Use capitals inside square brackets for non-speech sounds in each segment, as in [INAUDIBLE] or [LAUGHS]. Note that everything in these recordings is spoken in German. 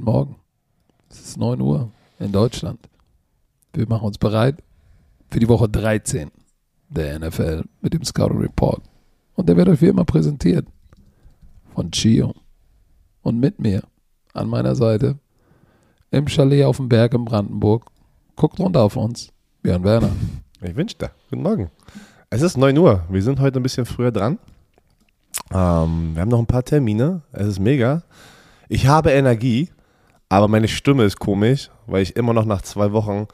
Guten Morgen. Es ist 9 Uhr in Deutschland. Wir machen uns bereit für die Woche 13 der NFL mit dem Scouting Report. Und der wird euch wie immer präsentiert von Chio. Und mit mir an meiner Seite im Chalet auf dem Berg in Brandenburg. Guckt runter auf uns. Björn Werner. Ich wünsche dir. Guten Morgen. Es ist 9 Uhr. Wir sind heute ein bisschen früher dran. Ähm, wir haben noch ein paar Termine. Es ist mega. Ich habe Energie, aber meine Stimme ist komisch, weil ich immer noch nach zwei Wochen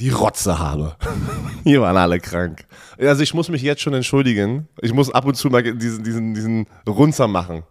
die Rotze habe. [LAUGHS] Hier waren alle krank. Also ich muss mich jetzt schon entschuldigen. Ich muss ab und zu mal diesen, diesen, diesen Runzer machen.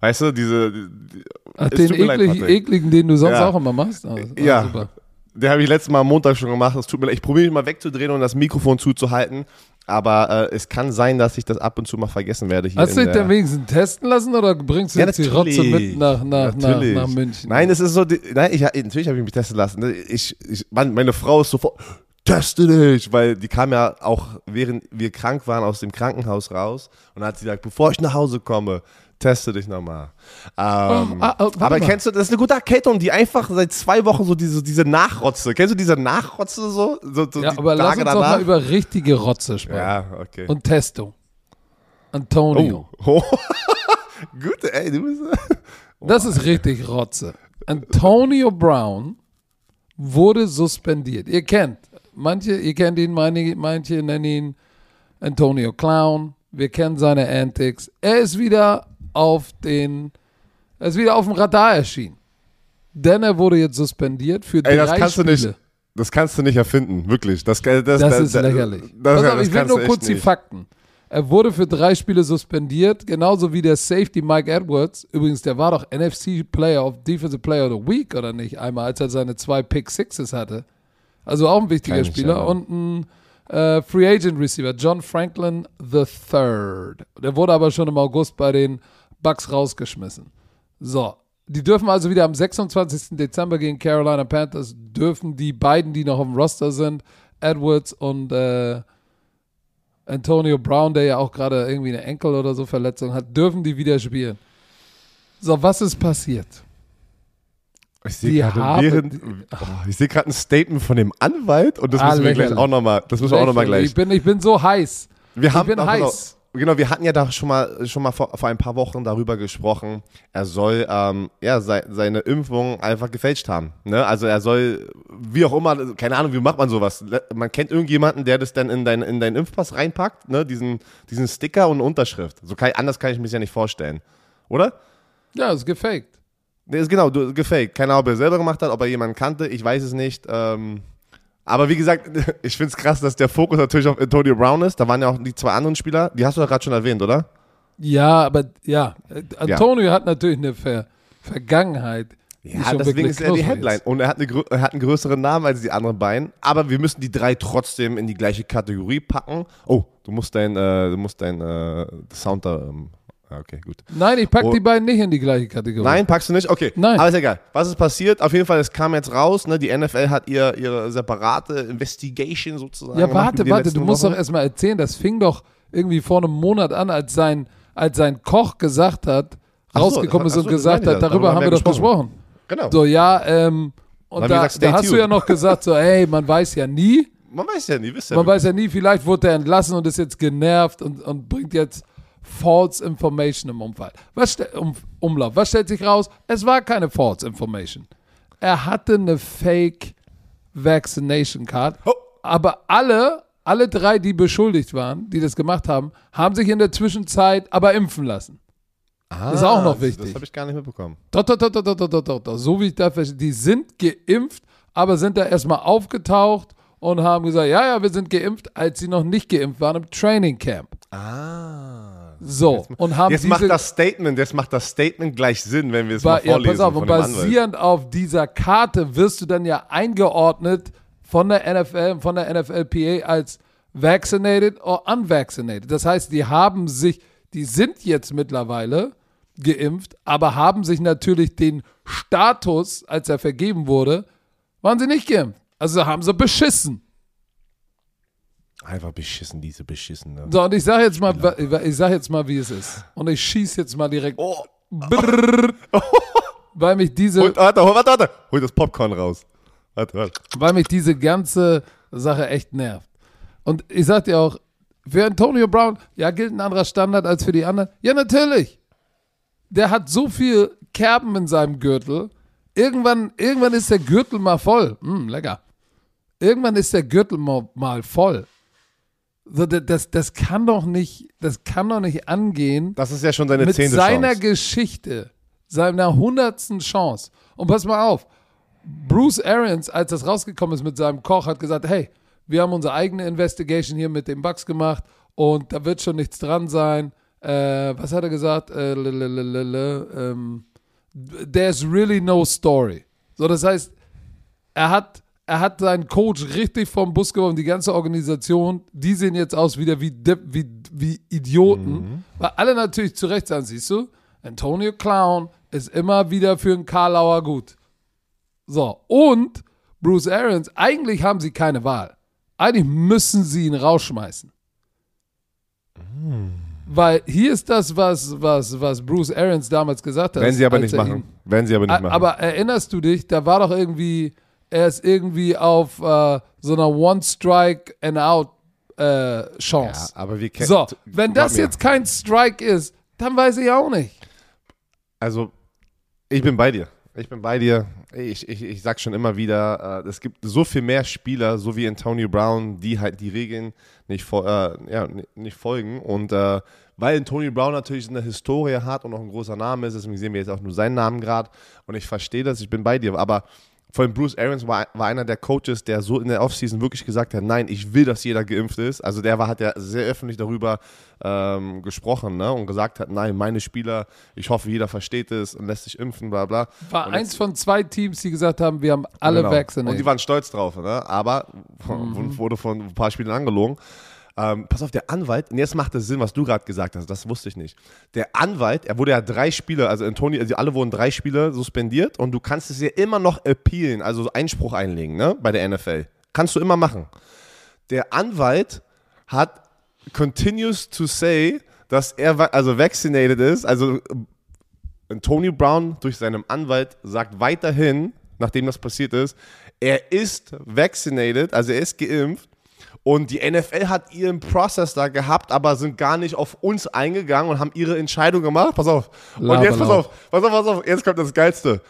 Weißt du, diese. Die, Ach, den ekligen, ekligen, den du sonst Ja. auch immer machst? Also, Ja. Super. Den habe ich letztes Mal am Montag schon gemacht. Das tut mir leid. Ich probiere mich mal wegzudrehen und das Mikrofon zuzuhalten. Aber äh, es kann sein, dass ich das ab und zu mal vergessen werde hier. Hast du dich denn wenigstens testen lassen oder bringst du Ja, jetzt die Rotze mit nach, nach, nach, nach München? Nein, es ist so, die- nein, ich, natürlich habe ich mich testen lassen. Ich, ich, meine Frau ist sofort, teste dich, weil die kam ja auch, während wir krank waren, aus dem Krankenhaus raus und hat sie gesagt, bevor ich nach Hause komme, teste dich nochmal. Ähm, ah, oh, warte aber mal. kennst du, das ist eine gute Erkältung, die einfach seit zwei Wochen so diese, diese Nachrotze, kennst du diese Nachrotze so? so, so Ja, aber lass Tage uns doch mal über richtige Rotze sprechen. Ja, okay. Und Testung. Antonio. oh. [LAUGHS] Gut, ey, du bist... [LAUGHS] Das ist richtig Rotze. Antonio Brown wurde suspendiert. Ihr kennt, manche, ihr kennt ihn, meine, manche nennen ihn Antonio Clown. Wir kennen seine Antics. Er ist wieder auf den, er ist wieder auf dem Radar erschienen. Denn er wurde jetzt suspendiert für Ey, drei das kannst Spiele. du nicht. Das kannst du nicht erfinden, wirklich. Das, das, das, Das ist lächerlich. Das, auf, ich will nur kurz die nicht. Fakten. Er wurde für drei Spiele suspendiert, genauso wie der Safety Mike Edwards. Übrigens, der war doch NFC Player of Defensive Player of the Week, oder nicht? Einmal, als er seine zwei Pick Sixes hatte. Also auch ein wichtiger ich Spieler. erinnern. Und ein äh, Free Agent Receiver, John Franklin III. Der wurde aber schon im August bei den Bucks rausgeschmissen. So, die dürfen also wieder am 26. Dezember gegen Carolina Panthers, dürfen die beiden, die noch auf dem Roster sind, Edwards und äh, Antonio Brown, der ja auch gerade irgendwie eine Enkel- oder so Verletzung hat, dürfen die wieder spielen. So, was ist passiert? Ich sehe gerade oh, ich gerade ein Statement von dem Anwalt und das Ah, müssen wir gleich lächerlich. auch nochmal. Das müssen wir auch noch mal Ich gleich. bin, ich bin so heiß. Wir ich haben bin heiß. Genau, genau, wir hatten ja da schon mal, schon mal vor, vor ein paar Wochen darüber gesprochen. Er soll ähm, ja sei, seine Impfung einfach gefälscht haben. Ne? Also er soll, wie auch immer, keine Ahnung, wie macht man sowas? Man kennt irgendjemanden, der das dann in deinen in deinen Impfpass reinpackt, ne? diesen, diesen Sticker und eine Unterschrift. So kann, anders kann ich mir das ja nicht vorstellen, oder? Ja, ist gefaked. Nee, ist genau, du, gefaked. Keine Ahnung, ob er selber gemacht hat, ob er jemanden kannte, ich weiß es nicht. Ähm, aber wie gesagt, [LAUGHS] ich finde es krass, dass der Fokus natürlich auf Antonio Brown ist. Da waren ja auch die zwei anderen Spieler, die hast du ja gerade schon erwähnt, oder? Ja, aber ja, Antonio hat natürlich eine Ver Vergangenheit. Ja, deswegen ist er die Headline. Und er hat, eine, er hat einen größeren Namen als die anderen beiden. Aber wir müssen die drei trotzdem in die gleiche Kategorie packen. Oh, du musst dein, äh, du musst dein äh, Sound da. Ähm, okay, gut. Nein, ich packe Oh. die beiden nicht in die gleiche Kategorie. Nein, packst du nicht? Okay. Nein. Aber ist egal. Was ist passiert? Auf jeden Fall, es kam jetzt raus, ne? Die NFL hat ihr, ihre separate Investigation sozusagen. Ja, warte, warte, du musst Wochen. doch erstmal erzählen, das fing doch irgendwie vor einem Monat an, als sein, als sein Koch gesagt hat, so, rausgekommen ist und so, gesagt hat, darüber, haben wir doch besprochen. Genau. So, ja, ähm, und da, gesagt, da hast du ja noch gesagt, so, ey, man weiß ja nie, Man weiß ja nie, wisst ihr. man weiß ja nie, vielleicht wurde er entlassen und ist jetzt genervt und, und bringt jetzt False Information im Umfall. Was um, Umlauf. Was stellt sich raus? Es war keine False Information. Er hatte eine Fake Vaccination Card. Oh. Aber alle, alle drei, die beschuldigt waren, die das gemacht haben, haben sich in der Zwischenzeit aber impfen lassen. Ah, das ist auch noch wichtig. Das, das habe ich gar nicht mitbekommen. Doch, doch, doch, doch, doch, doch, doch, doch. So wie ich da verstehe. Die sind geimpft, aber sind da erstmal aufgetaucht und haben gesagt, ja, ja, wir sind geimpft, als sie noch nicht geimpft waren im Training Camp. Ah. So, und haben Jetzt diese, macht das Statement, jetzt macht das Statement gleich Sinn, wenn wir es mal ja, vorlesen pass auf, von und basierend auf dieser Karte wirst du dann ja eingeordnet von der NFL, von der NFLPA als vaccinated or unvaccinated. Das heißt, die haben sich, die sind jetzt mittlerweile geimpft, aber haben sich natürlich den Status, als er vergeben wurde, waren sie nicht geimpft. Also haben sie beschissen. Einfach beschissen, diese beschissene. So, und ich sage jetzt mal, ich sag jetzt mal, wie es ist. Und ich schieße jetzt mal direkt. Oh, Brrr, [LAUGHS] weil mich diese, Hol, warte, warte, warte. Hol das Popcorn raus. Warte, warte. weil mich diese ganze Sache echt nervt. Und ich sag dir auch, für Antonio Brown, ja, gilt ein anderer Standard als für die anderen. Ja, natürlich. Der hat so viel Kerben in seinem Gürtel. Irgendwann, irgendwann ist der Gürtel mal voll. Hm, lecker. Irgendwann ist der Gürtel mal voll. So, das, das, kann doch nicht, das kann doch nicht angehen Das ist ja schon seine mit zehnte seiner Chance. Geschichte, seiner hundertsten Chance. Und pass mal auf, Bruce Arians, als das rausgekommen ist mit seinem Koch, hat gesagt, hey, wir haben unsere eigene Investigation hier mit den Bugs gemacht und da wird schon nichts dran sein. Äh, was hat er gesagt? Äh, ähm, there's really no story. So, das heißt, er hat, er hat seinen Coach richtig vom Bus geworfen, die ganze Organisation, die sehen jetzt aus wieder wie, Depp- wie, wie Idioten, weil alle natürlich zu Recht sagen, siehst du, Antonio Clown ist immer wieder für einen Karlauer gut. So, und Bruce Arians, eigentlich haben sie keine Wahl. Eigentlich müssen sie ihn rausschmeißen. Weil hier ist das, was, was, was Bruce Arians damals gesagt hat. Werden sie aber nicht machen. ihn- Werden sie aber nicht machen. aber erinnerst du dich, da war doch irgendwie, er ist irgendwie auf äh, so einer One-Strike-and-Out-Chance. ja, aber wir kennen. so, wenn das jetzt kein Strike ist, dann weiß ich auch nicht. Also, ich bin bei dir. Ich bin bei dir. Ich, ich, ich sag schon immer wieder, äh, es gibt so viel mehr Spieler, so wie Antonio Brown, die halt die Regeln nicht, fol- äh, ja, ni- nicht folgen. Und äh, weil Antonio Brown natürlich eine Historie hat und auch ein großer Name ist, deswegen sehen wir jetzt auch nur seinen Namen gerade. Und ich verstehe das, ich bin bei dir. Aber vor allem Bruce Arians war, war einer der Coaches, der so in der Offseason wirklich gesagt hat, nein, ich will, dass jeder geimpft ist. Also der war, hat ja sehr öffentlich darüber ähm, gesprochen ne? und gesagt hat, nein, meine Spieler, ich hoffe, jeder versteht es und lässt sich impfen, bla bla. War Und eins jetzt- von zwei Teams, die gesagt haben, wir haben alle Genau. vaccinated. Und die waren stolz drauf, ne? aber Mhm. wurde von ein paar Spielern angelogen. Ähm, pass auf, der Anwalt, und jetzt macht es Sinn, was du gerade gesagt hast, das wusste ich nicht. Der Anwalt, er wurde ja drei Spiele, also Antonio, also alle wurden drei Spiele suspendiert und du kannst es ja immer noch appealen, also so Einspruch einlegen, ne, bei der NFL. Kannst du immer machen. Der Anwalt hat continues to say, dass er also vaccinated ist, also Antonio Brown durch seinen Anwalt sagt weiterhin, nachdem das passiert ist, er ist vaccinated, also er ist geimpft. Und die NFL hat ihren Prozess da gehabt, aber sind gar nicht auf uns eingegangen und haben ihre Entscheidung gemacht. Pass auf. Und jetzt pass auf, pass auf, pass auf, jetzt kommt das Geilste.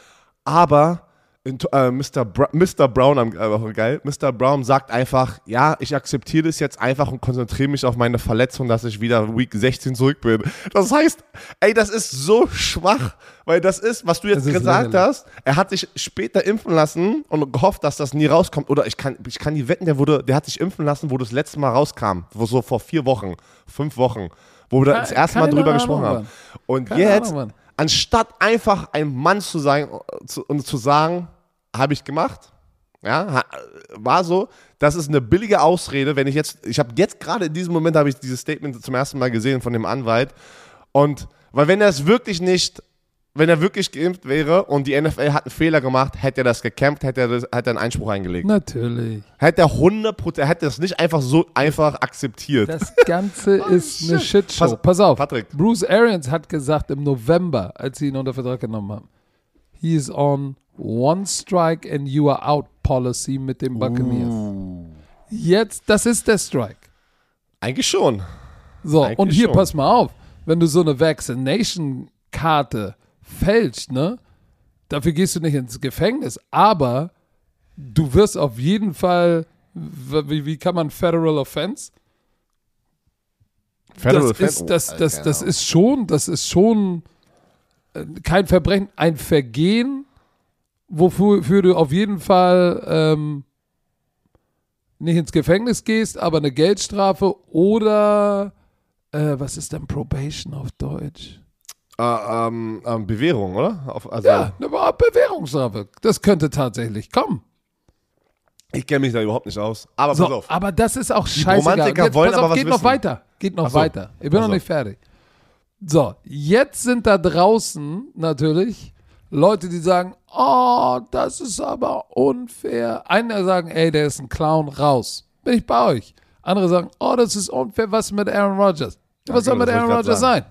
Aber in, äh, Mr. Bra Mr. Brown, am- äh, geil, Mr. Brown sagt einfach, ja, ich akzeptiere das jetzt einfach und konzentriere mich auf meine Verletzung, dass ich wieder Week 16 zurück bin. Das heißt, ey, das ist so schwach, weil das ist, was du jetzt gesagt hast, er hat sich später impfen lassen und gehofft, dass das nie rauskommt. Oder ich kann, ich kann die wetten, der wurde, der hat sich impfen lassen, wo das letzte Mal rauskam, wo so vor vier Wochen, fünf Wochen, wo wir da das erste Mal drüber Ahnung, gesprochen haben. Mann. Und Keine jetzt, Ahnung, anstatt einfach ein Mann zu sein äh, zu, und zu sagen, habe ich gemacht, ja, war so, das ist eine billige Ausrede, wenn ich jetzt, ich habe jetzt gerade in diesem Moment habe ich dieses Statement zum ersten Mal gesehen von dem Anwalt und, weil wenn er es wirklich nicht, wenn er wirklich geimpft wäre und die NFL hat einen Fehler gemacht, hätte er das gekämpft, hätte er, das, hätte er einen Einspruch eingelegt. Natürlich. Hätte er 100%, er hätte das nicht einfach so einfach akzeptiert. Das Ganze [LAUGHS] ist eine Shitshow. Pass- Pass, auf. Patrick. Bruce Arians hat gesagt im November, als sie ihn unter Vertrag genommen haben, he is on one strike and you are out policy mit den Buccaneers. Uh. Jetzt, das ist der Strike. Eigentlich schon. So, Eigentlich und hier schon. pass mal auf, wenn du so eine Vaccination-Karte fälscht, ne, dafür gehst du nicht ins Gefängnis, aber du wirst auf jeden Fall, wie, wie kann man Federal Offense? Federal das, ist, Fan- das, Oh, das, das Ahnung. ist schon, das ist schon äh, kein Verbrechen, ein Vergehen, wofür für du auf jeden Fall ähm, nicht ins Gefängnis gehst, aber eine Geldstrafe oder äh, was ist denn Probation auf Deutsch? Äh, ähm, ähm, Bewährung, oder? Auf, also, Ja, eine Bewährungsstrafe. Das könnte tatsächlich kommen. Ich kenne mich da überhaupt nicht aus. Aber So, pass auf. aber das ist auch scheißegal. Romantiker Jetzt, wollen pass aber auf, was geht noch wissen. weiter. Geht noch so. weiter. Ich bin Ach noch so. nicht fertig. So, jetzt sind da draußen natürlich Leute, die sagen, oh, das ist aber unfair. Einer sagen, ey, der ist ein Clown, raus. Bin ich bei euch. Andere sagen, oh, das ist unfair, was mit Aaron Rodgers? Ja, was soll mit Aaron Rodgers sein?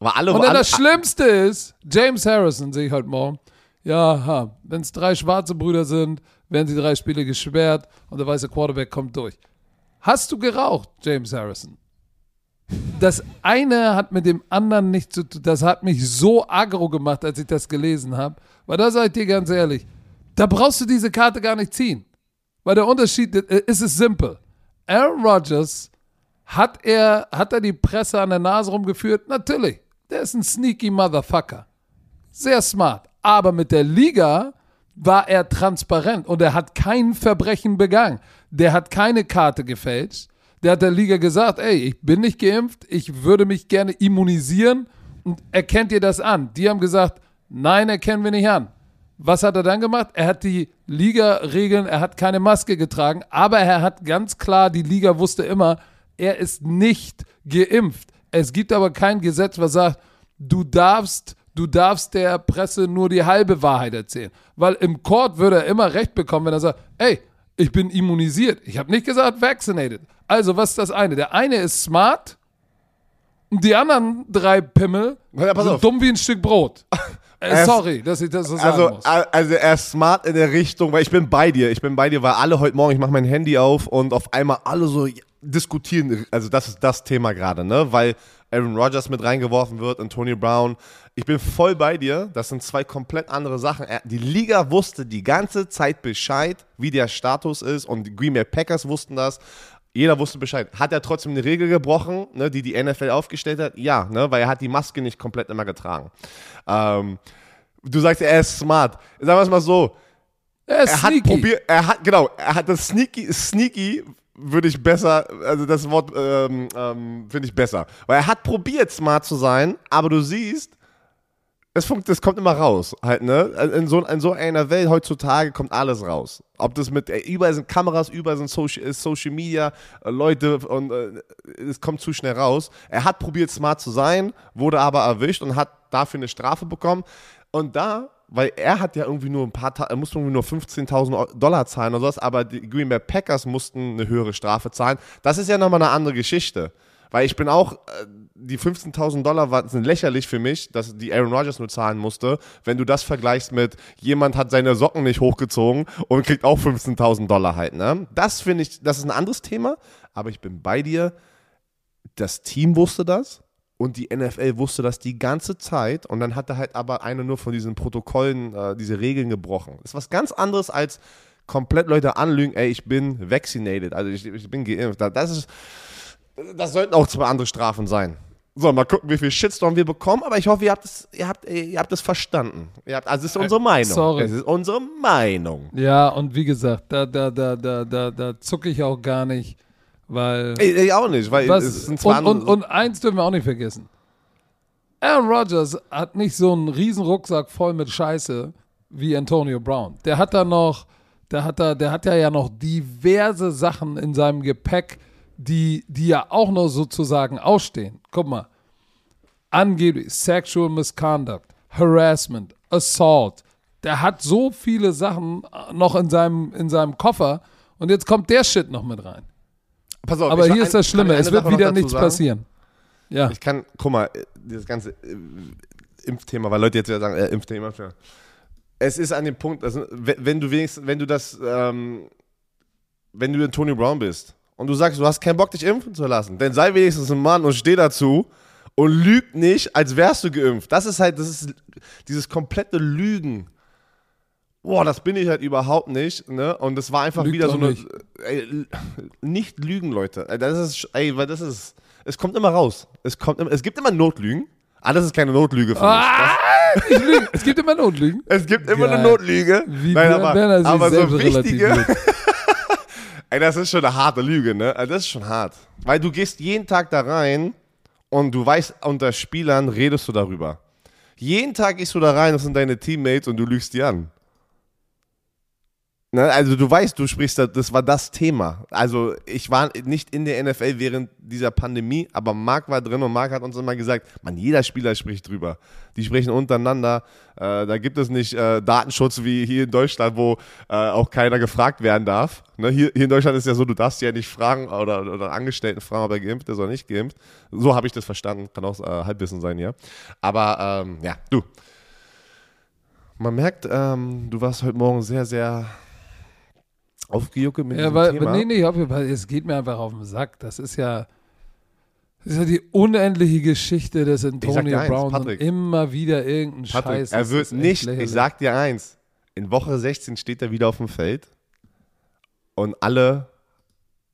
Aber alle, Und dann alle, das Schlimmste ist, James Harrison sehe ich heute Morgen. ja, wenn es drei schwarze Brüder sind, werden sie drei Spiele gesperrt und der weiße Quarterback kommt durch. Hast du geraucht, James Harrison? Das eine hat mit dem anderen nichts zu tun. Das hat mich so aggro gemacht, als ich das gelesen habe. Weil da sage ich dir ganz ehrlich, da brauchst du diese Karte gar nicht ziehen. Weil der Unterschied äh, ist es simpel. Aaron Rodgers hat er, hat er die Presse an der Nase rumgeführt? Natürlich. Der ist ein sneaky Motherfucker. Sehr smart. Aber mit der Liga war er transparent und er hat kein Verbrechen begangen. Der hat keine Karte gefälscht. Der hat der Liga gesagt, ey, ich bin nicht geimpft, ich würde mich gerne immunisieren und erkennt ihr das an? Die haben gesagt, nein, erkennen wir nicht an. Was hat er dann gemacht? Er hat die Liga-Regeln, er hat keine Maske getragen, aber er hat ganz klar, die Liga wusste immer, er ist nicht geimpft. Es gibt aber kein Gesetz, was sagt, du darfst, du darfst der Presse nur die halbe Wahrheit erzählen. Weil im Court würde er immer recht bekommen, wenn er sagt, ey, ich bin immunisiert. Ich habe nicht gesagt vaccinated. Also, was ist das eine? Der eine ist smart und die anderen drei Pimmel Ja, sind auf. dumm wie ein Stück Brot. [LAUGHS] Äh, sorry, dass ich das so sagen Also, muss. also er ist smart in der Richtung, weil ich bin bei dir. Ich bin bei dir, weil alle heute Morgen, ich mache mein Handy auf und auf einmal alle so diskutieren. Also das ist das Thema gerade, ne? Weil Aaron Rodgers mit reingeworfen wird Tony Brown. Ich bin voll bei dir. Das sind zwei komplett andere Sachen. Die Liga wusste die ganze Zeit Bescheid, wie der Status ist und die Green Bay Packers wussten das. Jeder wusste Bescheid. Hat er trotzdem eine Regel gebrochen, ne, die die NFL aufgestellt hat? Ja, ne, weil er hat die Maske nicht komplett immer getragen. Ähm, du sagst, er ist smart. Sagen wir es mal so. er ist Er hat probiert, er hat, genau, er hat das Sneaky, Sneaky würde ich besser, also das Wort ähm, ähm, finde ich besser. Weil er hat probiert, smart zu sein, aber du siehst, es, funkt, es kommt immer raus. Halt, ne? in, so, in so einer Welt heutzutage kommt alles raus. Ob das mit, äh, überall sind Kameras, überall sind Social, ist Social Media, äh, Leute und äh, es kommt zu schnell raus. Er hat probiert, smart zu sein, wurde aber erwischt und hat dafür eine Strafe bekommen. Und da, weil er hat ja irgendwie nur ein paar, er musste irgendwie nur 15.000 Dollar zahlen oder sowas, aber die Green Bay Packers mussten eine höhere Strafe zahlen. Das ist ja nochmal eine andere Geschichte. Weil ich bin auch, äh, die 15.000 Dollar waren, sind lächerlich für mich, dass die Aaron Rodgers nur zahlen musste. Wenn du das vergleichst mit, jemand hat seine Socken nicht hochgezogen und kriegt auch 15.000 Dollar halt, ne? Das finde ich, das ist ein anderes Thema, aber ich bin bei dir. Das Team wusste das und die NFL wusste das die ganze Zeit und dann hatte halt aber einer nur von diesen Protokollen äh, diese Regeln gebrochen. Das ist was ganz anderes als komplett Leute anlügen, ey, ich bin vaccinated, also ich, ich bin geimpft. Das ist, das sollten auch zwei andere Strafen sein. So, mal gucken, wie viel Shitstorm wir bekommen, aber ich hoffe, ihr habt es, ihr habt, ihr habt es verstanden. Ihr habt, also es ist unsere Meinung. sorry. Es ist unsere Meinung. Ja, und wie gesagt, da, da, da, da, da, da zucke ich auch gar nicht, weil. Ich, ich auch nicht, weil Was, es sind und, und, und eins dürfen wir auch nicht vergessen. Aaron Rodgers hat nicht so einen riesen Rucksack voll mit Scheiße wie Antonio Brown. Der hat da noch, der hat da, der hat ja ja noch diverse Sachen in seinem Gepäck, die, die ja auch noch sozusagen ausstehen. Guck mal. Angeblich Sexual Misconduct, Harassment, Assault. Der hat so viele Sachen noch in seinem, in seinem Koffer und jetzt kommt der Shit noch mit rein. Pass auf, Aber hier ist das Schlimme, es wird Sache wieder nichts sagen? passieren. Ja, Ich kann, guck mal, äh, dieses ganze äh, Impfthema, weil Leute jetzt ja sagen, äh, Impfthema. Impfthema. Es ist an dem Punkt, also, wenn du wenigstens, wenn du das, ähm, wenn du Antonio Brown bist und du sagst, du hast keinen Bock, dich impfen zu lassen, dann sei wenigstens ein Mann und steh dazu und lüg nicht, als wärst du geimpft. Das ist halt, das ist dieses komplette Lügen. Boah, das bin ich halt überhaupt nicht, ne? Und das war einfach Lügt wieder so eine. nicht. Ey, nicht lügen, Leute. Das ist, ey, weil das ist. Es kommt immer raus. Es, kommt es gibt immer Notlügen. Ah, das ist keine Notlüge für mich. Ah, ich lüge. Es gibt immer Notlügen. Es gibt immer eine Geil. Notlüge. Wie Nein, Ber- aber, sich aber so wichtige. [LAUGHS] ey, das ist schon eine harte Lüge, ne? Also Das ist schon hart. Weil du gehst jeden Tag da rein und du weißt, unter Spielern redest du darüber. Jeden Tag gehst du da rein, das sind deine Teammates und du lügst die an. Ne, also du weißt, du sprichst, da- das war das Thema. Also ich war nicht in der NFL während dieser Pandemie, aber Marc war drin und Marc hat uns immer gesagt, man, jeder Spieler spricht drüber. Die sprechen untereinander. Äh, da gibt es nicht äh, Datenschutz wie hier in Deutschland, wo äh, auch keiner gefragt werden darf. Ne, hier, hier in Deutschland ist ja so, du darfst ja nicht fragen oder, oder Angestellten fragen, ob er geimpft ist oder nicht geimpft. So habe ich das verstanden. Kann auch äh, Halbwissen sein hier. Aber ähm, ja, du. Man merkt, ähm, du warst heute Morgen sehr, sehr aufgejuckelt mit Ja, weil, Thema. nee, nee, weil es geht mir einfach auf den Sack. Das ist ja, das ist ja die unendliche Geschichte des Antonio Brown Patrick. immer wieder irgendein Patrick, Scheiß. er wird nicht, lächerlich. ich sag dir eins, in Woche 16 steht er wieder auf dem Feld und alle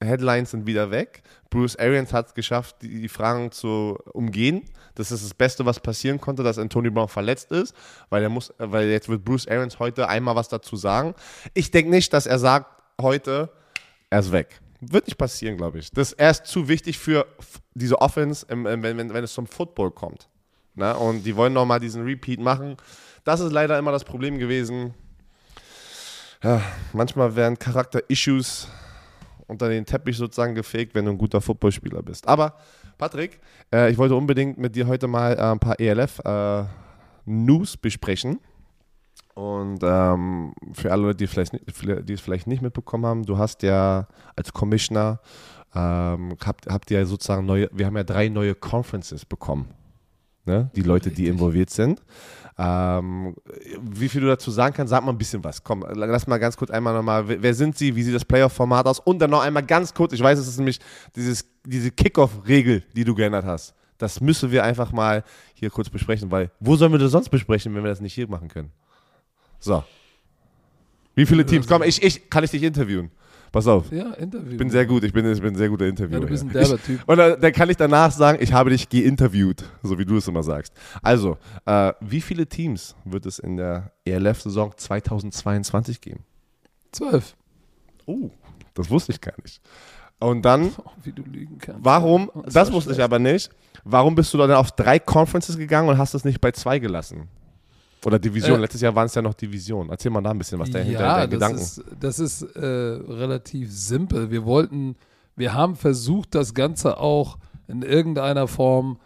Headlines sind wieder weg. Bruce Arians hat es geschafft, die, die Fragen zu umgehen. Das ist das Beste, was passieren konnte, dass Antonio Brown verletzt ist, weil er muss, weil jetzt wird Bruce Arians heute einmal was dazu sagen. Ich denke nicht, dass er sagt heute, er ist weg. Wird nicht passieren, glaube ich. Das er ist zu wichtig für diese Offense, im- im- wenn, wenn, wenn es zum Football kommt. Na, und die wollen nochmal diesen Repeat machen. Das ist leider immer das Problem gewesen. Ja, manchmal werden Charakter-Issues unter den Teppich sozusagen gefegt, wenn du ein guter Footballspieler bist. Aber Patrick, äh, ich wollte unbedingt mit dir heute mal äh, ein paar ELF-News besprechen. Und ähm, für alle Leute, die, vielleicht, die es vielleicht nicht mitbekommen haben, du hast ja als Commissioner, ähm, habt, habt ihr ja sozusagen neue, wir haben ja drei neue Conferences bekommen. Ne? Die Leute, die involviert sind. Ähm, wie viel du dazu sagen kannst, sag mal ein bisschen was. Komm, lass mal ganz kurz einmal nochmal, wer wer sind sie, wie sieht das Playoff-Format aus und dann noch einmal ganz kurz, ich weiß, es ist nämlich dieses, diese Kickoff-Regel, die du geändert hast. Das müssen wir einfach mal hier kurz besprechen, weil wo sollen wir das sonst besprechen, wenn wir das nicht hier machen können? So. Wie viele Teams? Komm, ich, ich kann ich dich interviewen. Pass auf. Ja, Interview. Ich bin sehr gut, ich bin, ich bin ein sehr guter Interviewer. Ja, du bist ein derber Typ. Und dann, dann kann ich danach sagen, ich habe dich geinterviewt, so wie du es immer sagst. Also, äh, wie viele Teams wird es in der ELF-Saison 2022 geben? Zwölf. Oh, das wusste ich gar nicht. Und dann, [LAUGHS] Oh, wie du lügen kannst. warum, Das das war wusste ich schlecht. aber nicht, warum bist du dann auf drei Conferences gegangen und hast es nicht bei zwei gelassen? Oder Division, Äh, letztes Jahr waren es ja noch Division. Erzähl mal da ein bisschen was dahinter, ja, deine das Gedanken. ist, das ist äh, relativ simpel. Wir wollten, wir haben versucht, das Ganze auch in irgendeiner Form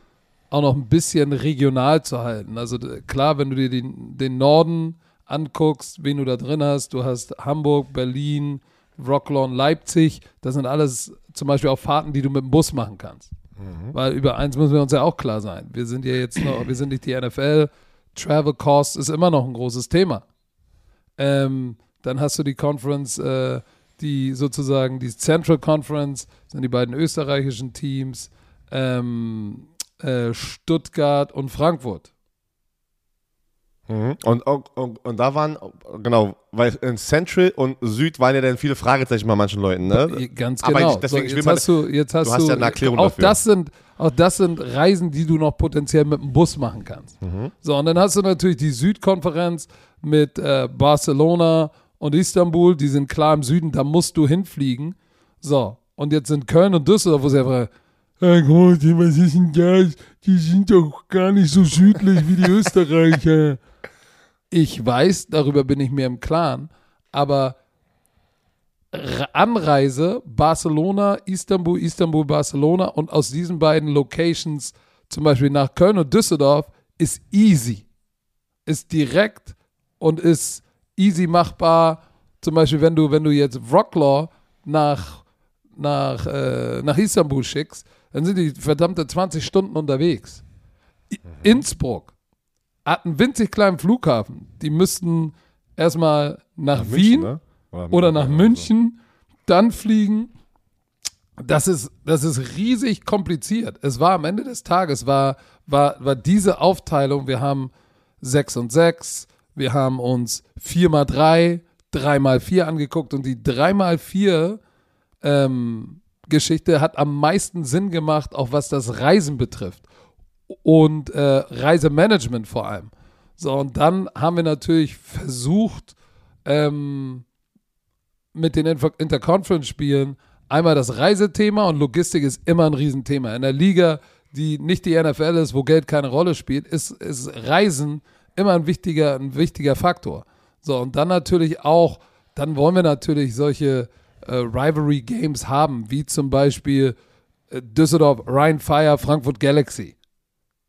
auch noch ein bisschen regional zu halten. Also klar, wenn du dir den, den Norden anguckst, wen du da drin hast, du hast Hamburg, Berlin, Rocklawn, Leipzig, das sind alles zum Beispiel auch Fahrten, die du mit dem Bus machen kannst. Weil über eins müssen wir uns ja auch klar sein. Wir sind ja jetzt noch, wir sind nicht die NFL. Travel Cost ist immer noch ein großes Thema. Ähm, dann hast du die Conference, äh, die sozusagen die Central Conference, sind die beiden österreichischen Teams, ähm, äh, Stuttgart und Frankfurt. Mhm. Und, und, und, da waren, genau, weil in Central und Süd waren ja dann viele Fragezeichen bei manchen Leuten, ne? Ganz Aber genau. ich- deswegen, ich will jetzt mal- hast du, jetzt hast du hast ja eine Erklärung auch dafür. Das sind, auch das sind Reisen, die du noch potenziell mit dem Bus machen kannst. Mhm. So, und dann hast du natürlich die Südkonferenz mit äh, Barcelona und Istanbul, die sind klar im Süden, da musst du hinfliegen. So, und jetzt sind Köln und Düsseldorf, wo sie einfach, hey, Gott, was ist denn das? Die sind doch gar nicht so südlich wie die [LAUGHS] Österreicher. Ich weiß, darüber bin ich mir im Klaren, aber Re- Anreise Barcelona, Istanbul, Istanbul, Barcelona und aus diesen beiden Locations zum Beispiel nach Köln und Düsseldorf ist easy. Ist direkt und ist easy machbar. Zum Beispiel, wenn du, wenn du jetzt Wroclaw nach, nach, äh, nach Istanbul schickst, dann sind die verdammte 20 Stunden unterwegs. I Innsbruck hat einen winzig kleinen Flughafen. Die müssten erstmal nach, Nach Wien ne? oder nach München, dann fliegen. Das ist, das ist riesig kompliziert. Es war am Ende des Tages, war, war, war diese Aufteilung, wir haben 6 und 6, wir haben uns 4 mal 3, 3 mal 4 angeguckt und die 3 mal 4 ähm, Geschichte hat am meisten Sinn gemacht, auch was das Reisen betrifft und äh, Reisemanagement vor allem. So, und dann haben wir natürlich versucht, ähm, mit den Inter- Interconference-Spielen einmal das Reisethema und Logistik ist immer ein Riesenthema. In der Liga, die nicht die NFL ist, wo Geld keine Rolle spielt, ist, ist Reisen immer ein wichtiger, ein wichtiger Faktor. So, und dann natürlich auch, dann wollen wir natürlich solche äh, Rivalry-Games haben, wie zum Beispiel äh, Düsseldorf Rhein Fire, Frankfurt Galaxy.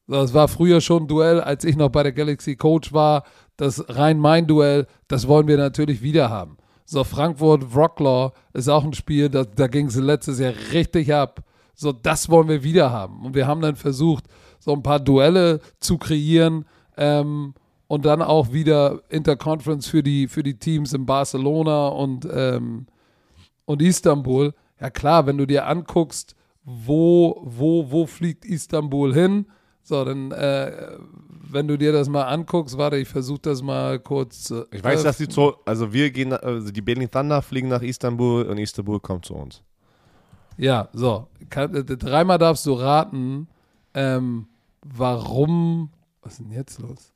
Das war früher schon ein Duell, als ich noch bei der Galaxy Coach war. Das Rhein-Main-Duell, das wollen wir natürlich wieder haben. So, Frankfurt Wroclaw ist auch ein Spiel, da, da ging es letztes Jahr richtig ab. So, das wollen wir wieder haben. Und wir haben dann versucht, so ein paar Duelle zu kreieren. Ähm, und dann auch wieder Interconference für die, für die Teams in Barcelona und, ähm, und Istanbul. Ja klar, wenn du dir anguckst, wo, wo, wo fliegt Istanbul hin, so, dann, äh, wenn du dir das mal anguckst, warte, ich versuche das mal kurz. Äh, Ich weiß, dass die so, also wir gehen, also die Berlin Thunder fliegen nach Istanbul und Istanbul kommt zu uns. Ja, so. Kann, äh, dreimal darfst du raten, ähm, warum. Was ist denn jetzt los?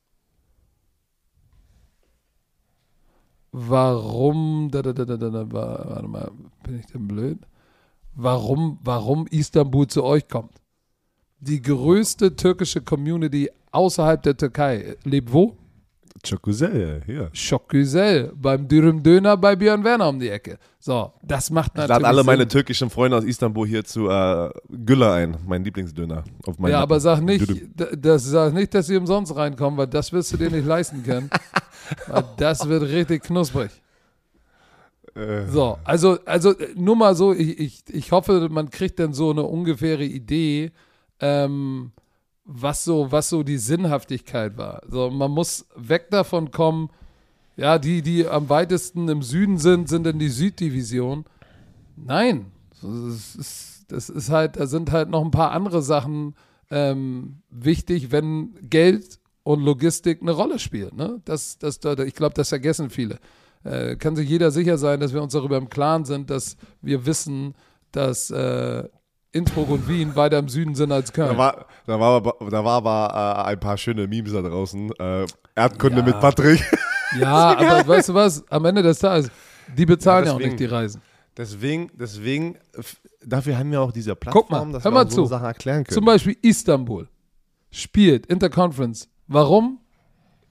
Warum. Da, da, da, da, da, da, wa- warte mal, bin ich denn blöd? Warum, warum Istanbul zu euch kommt? Die größte türkische Community außerhalb der Türkei lebt wo? Çokuzel, hier. Schokgüzel, beim Dürüm Döner bei Björn Werner um die Ecke. So, das macht Ich natürlich. lade alle Sinn. meine türkischen Freunde aus Istanbul hier zu äh, Güller ein, mein Lieblingsdöner. Auf meinen Ja, aber sag nicht, das, sag nicht, dass sie umsonst reinkommen, weil das wirst du dir nicht leisten können. [LAUGHS] das wird richtig knusprig. Äh, So, also, also nur mal so, ich, ich, ich hoffe, man kriegt dann so eine ungefähre Idee, ähm, was so, was so die Sinnhaftigkeit war. So, man muss weg davon kommen, ja, die, die am weitesten im Süden sind, sind in die Süddivision. Nein, das ist, das ist halt, da sind halt noch ein paar andere Sachen ähm, wichtig, wenn Geld und Logistik eine Rolle spielt. Ne? Das, das, ich glaube, das vergessen viele. Äh, kann sich jeder sicher sein, dass wir uns darüber im Klaren sind, dass wir wissen, dass äh, Innsbruck und Wien weiter im Süden sind als Da Köln. war, da war, aber- da war aber äh, ein paar schöne Memes da draußen. Äh, Erdkunde Ja. mit Patrick. [LAUGHS] Ja, aber weißt du was? Am Ende des Tages, die bezahlen ja, Ja, auch deswegen. nicht die Reisen. Deswegen, deswegen, dafür haben wir auch diese Plattform, Guck mal, dass hör wir mal so zu. Sachen erklären können. Zum Beispiel Istanbul spielt Interconference. Warum?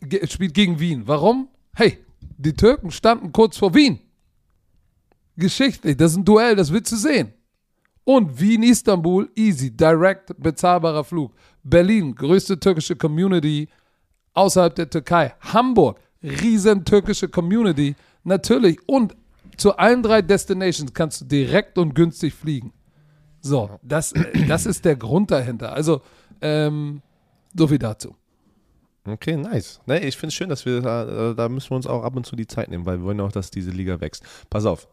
Ge spielt gegen Wien. Warum? Hey, die Türken standen kurz vor Wien. Geschichtlich, das ist ein Duell, das willst du sehen. Und Wien, Istanbul, easy, direct, bezahlbarer Flug. Berlin, größte türkische Community außerhalb der Türkei. Hamburg, riesen türkische Community, natürlich. Und zu allen drei Destinations kannst du direkt und günstig fliegen. So, das, äh, das ist der Grund dahinter. Also, ähm, so viel dazu. Okay, nice. Nee, ich finde es schön, dass wir da, äh, da müssen wir uns auch ab und zu die Zeit nehmen, weil wir wollen auch, dass diese Liga wächst. Pass auf.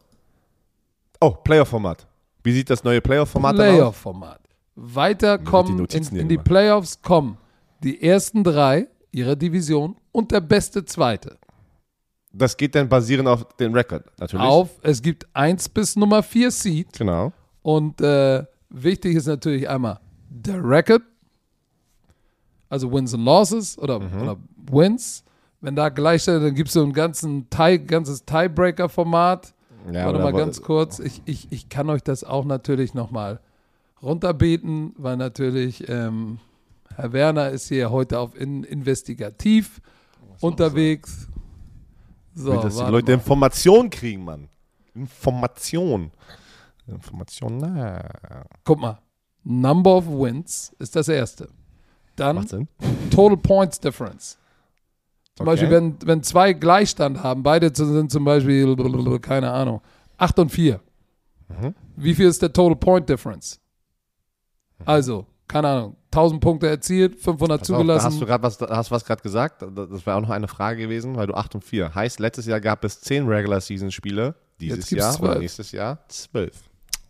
Oh, Playoff-Format. Wie sieht das neue Playoff-Format aus? Playoff-Format. Weiter die kommen in, in die. Playoffs kommen die ersten drei ihrer Division und der beste Zweite. Das geht dann basierend auf den Rekord, natürlich. Auf, es gibt 1 bis Nummer 4 Seed Genau. und äh, wichtig ist natürlich einmal der Record, also Wins and Losses oder, Mhm. oder Wins. Wenn da gleichstellt, dann gibt es so ein ganzen Tie, ganzes Tiebreaker-Format. Ja, Warte mal ganz kurz. Ich, ich, ich kann euch das auch natürlich nochmal runterbeten, weil natürlich ähm, Herr Werner ist hier heute auf in, investigativ unterwegs. So, Damit, dass die Leute mal. Information kriegen, Mann. Information. Information, na. Guck mal. Number of Wins ist das erste. Dann. Total Points Difference. Zum Okay. Beispiel, wenn, wenn zwei Gleichstand haben, beide sind zum Beispiel, keine Ahnung, 8 und 4. Mhm. Wie viel ist der Total Point Difference? Also, keine Ahnung, 1000 Punkte erzielt, 500 Pass auf, zugelassen. hast du gerade was, hast was gerade gesagt. Das wäre auch noch eine Frage gewesen, weil du 8 und 4. Heißt, letztes Jahr gab es 10 Regular Season Spiele. Dieses Jahr oder 12. nächstes Jahr 12.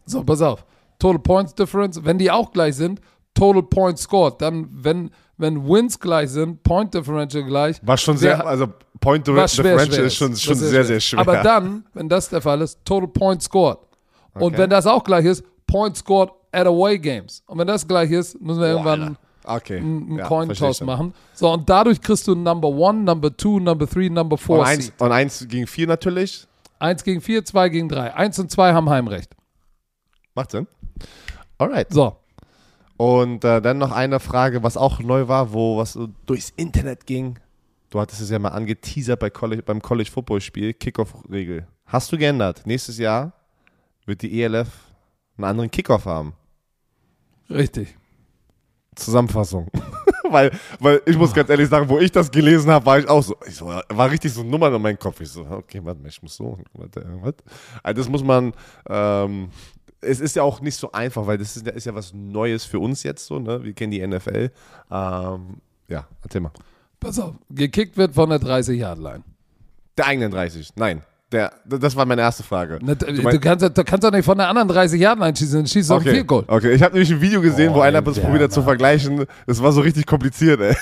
So, pass auf. Total Points Difference, wenn die auch gleich sind, Total Points Scored. Dann, wenn, wenn Wins gleich sind, Point Differential gleich. War schon sehr, also Point Differential schwer ist schon, schon sehr, sehr schwer. Aber dann, wenn das der Fall ist, Total Points Scored. Und Okay. wenn das auch gleich ist, Points Scored at Away Games. Und wenn das gleich ist, müssen wir irgendwann okay. einen ja, Coin Toss machen. So, und dadurch kriegst du Number One, Number Two, Number Three, Number Und Four eins, Seed. und eins gegen 4 natürlich. Eins gegen vier, zwei gegen drei. Eins und zwei haben Heimrecht. Macht Sinn. Alright. So, Und äh, dann noch eine Frage, was auch neu war, wo was durchs Internet ging. Du hattest es ja mal angeteasert bei College, beim College Football Spiel, Kickoff-Regel. Hast du geändert? Nächstes Jahr wird die ELF einen anderen Kickoff haben. richtig. Zusammenfassung. [LAUGHS] weil, weil ich muss ganz ehrlich sagen, wo ich das gelesen habe, war ich auch so, ich so, war richtig so Nummern in meinem Kopf. Ich so, okay, warte mal, ich muss so, warte, was? Also das muss man, ähm, es ist ja auch nicht so einfach, weil das ist, ja- ist ja was Neues für uns jetzt so, ne? Wir kennen die NFL. Ähm, ja, erzähl mal. Pass auf, gekickt wird von der 30-Yard-Line. Der eigenen 30. Nein. Der, das war meine erste Frage. Ne, Du, meinst- kannst, du kannst doch nicht von der anderen 30-Yard-Line schießen, dann schießt du auf Okay, ein Field Goal. okay. ich habe nämlich ein Video gesehen, wo Oh, einer das probiert zu vergleichen. Das war so richtig kompliziert, ey.